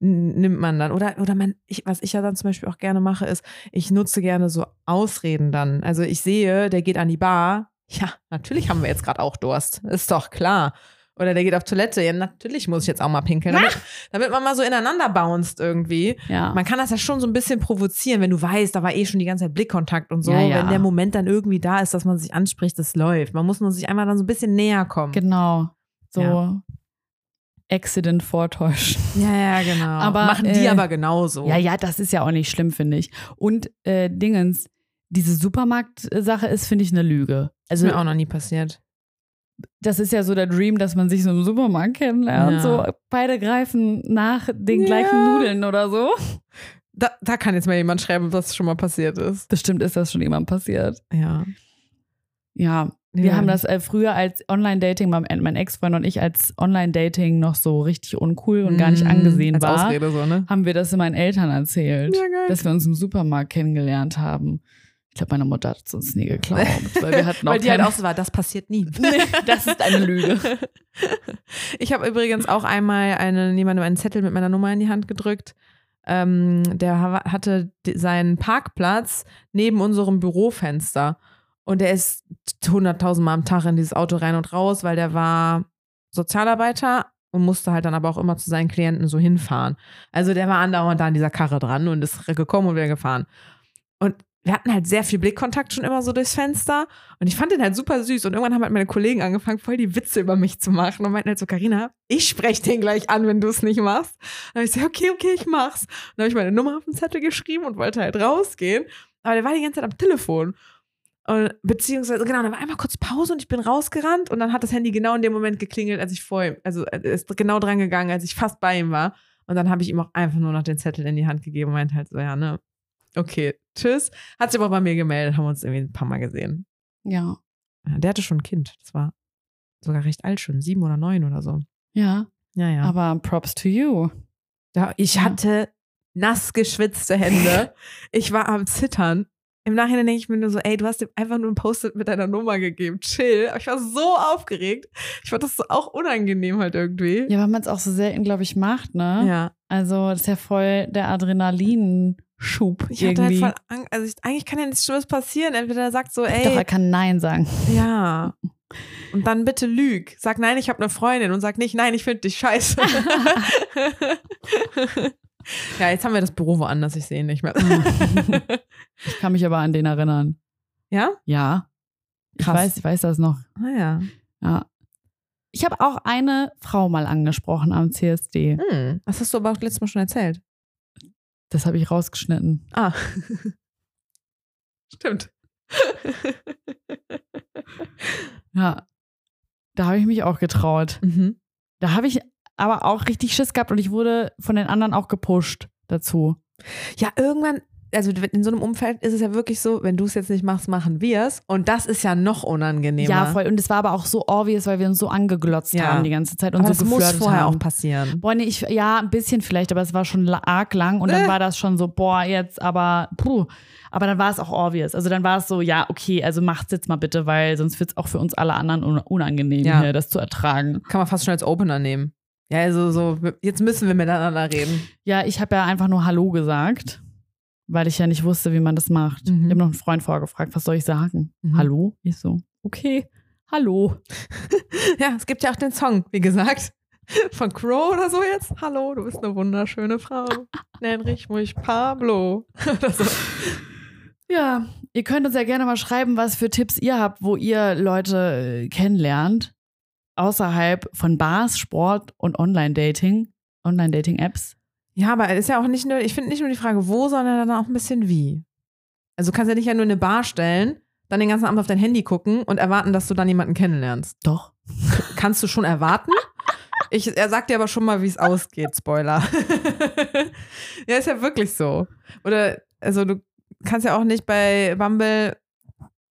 nimmt man dann. Oder, oder man, ich, was ich ja dann zum Beispiel auch gerne mache, ist, ich nutze gerne so Ausreden dann. Also ich sehe, der geht an die Bar. Ja, natürlich haben wir jetzt gerade auch Durst. Ist doch klar. Oder der geht auf Toilette. Ja, natürlich muss ich jetzt auch mal pinkeln. Damit, damit man mal so ineinander bounced irgendwie. Ja. Man kann das ja schon so ein bisschen provozieren, wenn du weißt, da war eh schon die ganze Zeit Blickkontakt und so. Ja, ja. Wenn der Moment dann irgendwie da ist, dass man sich anspricht, das läuft. Man muss nur sich einmal dann so ein bisschen näher kommen. Genau. So. Accident vortäuschen. Ja, ja, genau. Aber, Machen die äh, aber genauso. Ja, ja, das ist ja auch nicht schlimm, finde ich. Und äh, Dingens, diese Supermarkt-Sache ist, finde ich, eine Lüge. Ist Also, mir auch noch nie passiert. das ist ja so der Dream, dass man sich so im Supermarkt kennenlernt. Ja. So, beide greifen nach den Ja. gleichen Nudeln oder so. Da, da kann jetzt mal jemand schreiben, was schon mal passiert ist. Bestimmt ist das schon jemand passiert. Ja. Ja, wir Ja. haben das äh, früher als Online-Dating, mein, mein Ex-Freund und ich als Online-Dating noch so richtig uncool und gar nicht Mm, angesehen als war, Ausrede so, ne? haben wir das meinen Eltern erzählt, Ja, dass wir uns im Supermarkt kennengelernt haben. Ich glaube, meine Mutter hat es uns nie geglaubt, weil wir hatten auch Weil die halt auch so war, das passiert nie. das ist eine Lüge. Ich habe übrigens auch einmal einen, jemandem einen Zettel mit meiner Nummer in die Hand gedrückt. Ähm, der ha- hatte seinen Parkplatz neben unserem Bürofenster. Und der ist 100.000 Mal am Tag in dieses Auto rein und raus, weil der war Sozialarbeiter und musste halt dann aber auch immer zu seinen Klienten so hinfahren. Also der war andauernd da an dieser Karre dran und ist gekommen und wieder gefahren. Und wir hatten halt sehr viel Blickkontakt schon immer so durchs Fenster. Und ich fand den halt super süß. Und irgendwann haben halt meine Kollegen angefangen, voll die Witze über mich zu machen. Und meinten halt so, Carina, ich spreche den gleich an, wenn du es nicht machst. Und dann hab ich so, okay, okay, ich mach's. Und dann habe ich meine Nummer auf den Zettel geschrieben und wollte halt rausgehen. Aber der war die ganze Zeit am Telefon. Und, beziehungsweise, genau, dann war einmal kurz Pause und ich bin rausgerannt und dann hat das Handy genau in dem Moment geklingelt, als ich vor ihm, also er ist genau dran gegangen, als ich fast bei ihm war. Und dann habe ich ihm auch einfach nur noch den Zettel in die Hand gegeben und meinte halt so, ja, ne, okay, tschüss. Hat sich aber bei mir gemeldet, haben uns irgendwie ein paar Mal gesehen. Ja, Ja, Der hatte schon ein Kind, das war sogar recht alt schon, sieben oder neun oder so. ja, Ja, ja. aber props to you. Ja, ich Ja. hatte nass geschwitzte Hände. ich war am Zittern. Im Nachhinein denke ich mir nur so, ey, du hast ihm einfach nur ein Post-it mit deiner Nummer gegeben. Chill. Aber ich war so aufgeregt. Ich fand das so auch unangenehm halt irgendwie. Ja, weil man es auch so selten, glaube ich, macht, ne? Ja. Also, das ist ja voll der Adrenalinschub Ich hatte halt irgendwie. voll Angst. Also ich, eigentlich kann ja nichts Schlimmes passieren. Entweder er sagt so, ey, Doch, er kann Nein sagen. ja. Und dann bitte lüg. Sag nein, ich habe eine Freundin und sag nicht, nein, ich finde dich scheiße. ja, jetzt haben wir das Büro woanders, ich sehe ihn nicht mehr. Ich kann mich aber an den erinnern. ja? Ja. Ich Krass. weiß, ich weiß das noch. Ah ja. Ja. Ich habe auch eine Frau mal angesprochen am CSD. Hm, das hast du aber auch letztes Mal schon erzählt. Das habe ich rausgeschnitten. Ah. Stimmt. Ja. Da habe ich mich auch getraut. mhm. Da habe ich aber auch richtig Schiss gehabt und ich wurde von den anderen auch gepusht dazu. Ja, irgendwann, also in so einem Umfeld ist es ja wirklich so, wenn du es jetzt nicht machst, machen wir es. Und das ist ja noch unangenehmer. Ja, voll. Und es war aber auch so obvious, weil wir uns so angeglotzt Ja. haben die ganze Zeit und Aber so das muss vorher haben. auch passieren. Boah, nee, ich, ja, ein bisschen vielleicht, aber es war schon arg lang und dann Äh. war das schon so, boah, jetzt, aber, puh. Aber dann war es auch obvious. Also dann war es so, ja, okay, also macht's jetzt mal bitte, weil sonst wird's auch für uns alle anderen un unangenehm, Ja. hier, das zu ertragen. Kann man fast schon als Opener nehmen. Ja, also so, jetzt müssen wir miteinander reden. Ja, ich habe ja einfach nur Hallo gesagt, weil ich ja nicht wusste, wie man das macht. Mhm. Ich habe noch einen Freund vorgefragt, was soll ich sagen? Mhm. Hallo? Ich so, okay, hallo. Ja, es gibt ja auch den Song, wie gesagt. Von Crow oder so jetzt. Hallo, du bist eine wunderschöne Frau. Nenn mich ruhig Pablo. Oder so. Ja, ihr könnt uns ja gerne mal schreiben, was für Tipps ihr habt, wo ihr Leute äh, kennenlernt. Außerhalb von Bars, Sport und Online-Dating. Online-Dating-Apps. Ja, aber es ist ja auch nicht nur, ich finde nicht nur die Frage, wo, sondern dann auch ein bisschen wie. Also du kannst ja nicht ja nur in eine Bar stellen, dann den ganzen Abend auf dein Handy gucken und erwarten, dass du dann jemanden kennenlernst. Doch. Kannst du schon erwarten. Ich, er sagt dir aber schon mal, wie es ausgeht, Spoiler. ja, ist ja wirklich so. Oder, also du kannst ja auch nicht bei Bumble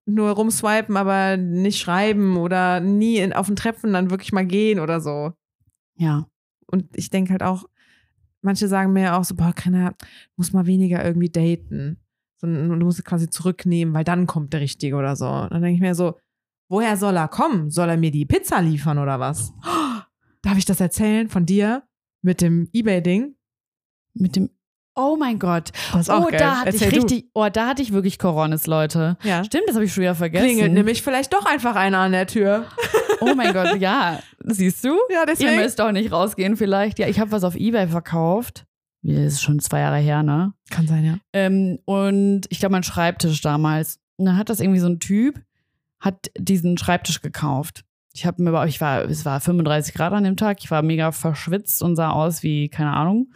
nur rumswipen, aber nicht schreiben oder nie in, auf den Treffen dann wirklich mal gehen oder so. Ja. Und ich denke halt auch, manche sagen mir auch so, boah, Krenner, muss mal weniger irgendwie daten. Sondern du musst quasi zurücknehmen, weil dann kommt der Richtige oder so. Und dann denke ich mir so, woher soll er kommen? Soll er mir die Pizza liefern oder was? Darf ich das erzählen von dir mit dem Ebay-Ding? Mit dem. Oh mein Gott. Das ist auch oh, geil. da hatte Erzähl ich du. richtig. Oh, da hatte ich wirklich Coronis, Leute. Ja. Stimmt, das habe ich schon wieder vergessen. Klingelt nämlich vielleicht doch einfach einer an der Tür. Oh mein Gott, ja. Siehst du? Ja, Ihr müsst doch nicht rausgehen vielleicht. Ja, ich habe was auf Ebay verkauft. Das ist schon zwei Jahre her, ne? Kann sein, ja. Ähm, und ich glaube, mein Schreibtisch damals. Und dann hat das irgendwie so ein Typ, hat diesen Schreibtisch gekauft. Ich habe mir, ich war, es war 35 Grad an dem Tag, ich war mega verschwitzt und sah aus wie, keine Ahnung.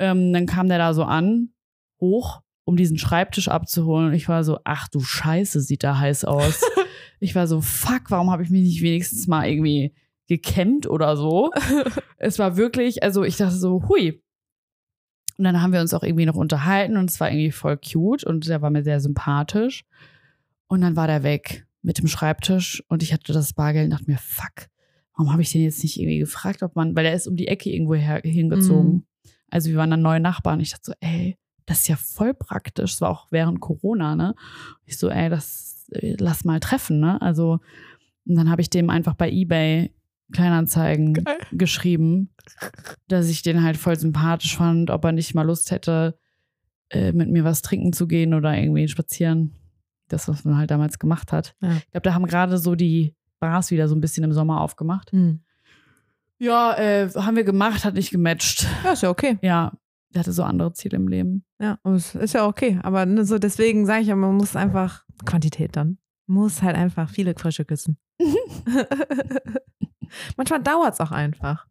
Ähm, dann kam der da so an, hoch, um diesen Schreibtisch abzuholen. Und ich war so, ach du Scheiße, sieht da heiß aus. ich war so, fuck, warum habe ich mich nicht wenigstens mal irgendwie gekämmt oder so? es war wirklich, also ich dachte so, hui. Und dann haben wir uns auch irgendwie noch unterhalten und es war irgendwie voll cute und der war mir sehr sympathisch. Und dann war der weg mit dem Schreibtisch und ich hatte das Bargeld und dachte mir, fuck, warum habe ich den jetzt nicht irgendwie gefragt, ob man, weil er ist um die Ecke irgendwo her, hingezogen. Mhm. Also wir waren dann neue Nachbarn. Ich dachte so, ey, das ist ja voll praktisch. Es war auch während Corona, ne? Ich so, ey, das äh, lass mal treffen, ne? Also, und dann habe ich dem einfach bei Ebay Kleinanzeigen Geil. geschrieben, dass ich den halt voll sympathisch fand, ob er nicht mal Lust hätte, äh, mit mir was trinken zu gehen oder irgendwie spazieren. Das, was man halt damals gemacht hat. Ja. Ich glaube, da haben gerade so die Bars wieder so ein bisschen im Sommer aufgemacht. Hm. Ja, äh, haben wir gemacht, hat nicht gematcht. Ja, ist ja okay. Ja, der hatte so andere Ziele im Leben. Ja, ist ja okay. Aber ne, so deswegen sage ich ja, man muss einfach Quantität dann. Muss halt einfach viele Frösche küssen. Manchmal dauert es auch einfach.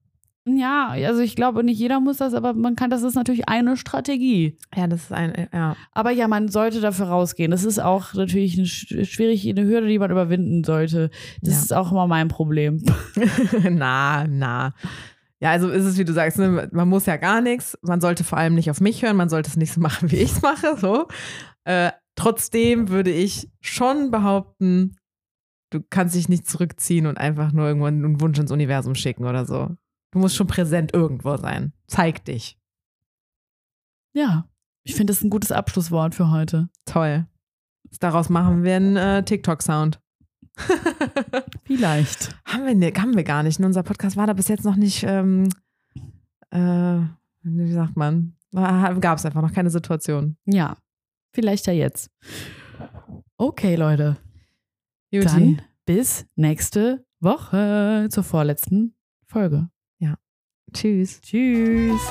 Ja, also ich glaube, nicht jeder muss das, aber man kann, das ist natürlich eine Strategie. Ja, das ist ein, ja. Aber ja, man sollte dafür rausgehen. Das ist auch natürlich eine, sch- schwierig, eine Hürde, die man überwinden sollte. Das Ja. ist auch immer mein Problem. na, na. Ja, also ist es, wie du sagst, ne, man muss ja gar nichts. Man sollte vor allem nicht auf mich hören, man sollte es nicht so machen, wie ich es mache. So. Äh, trotzdem würde ich schon behaupten, du kannst dich nicht zurückziehen und einfach nur irgendwann einen Wunsch ins Universum schicken oder so. Du musst schon präsent irgendwo sein. Zeig dich. Ja, ich finde das ein gutes Abschlusswort für heute. Toll. Daraus machen wir einen äh, TikTok-Sound. Vielleicht. haben, wir, ne, haben wir gar nicht. Unser Podcast war da bis jetzt noch nicht, ähm, äh, wie sagt man? Gab es einfach noch keine Situation. Ja, vielleicht ja jetzt. Okay, Leute. Juti. Dann bis nächste Woche zur vorletzten Folge. Tschüss. Tschüss.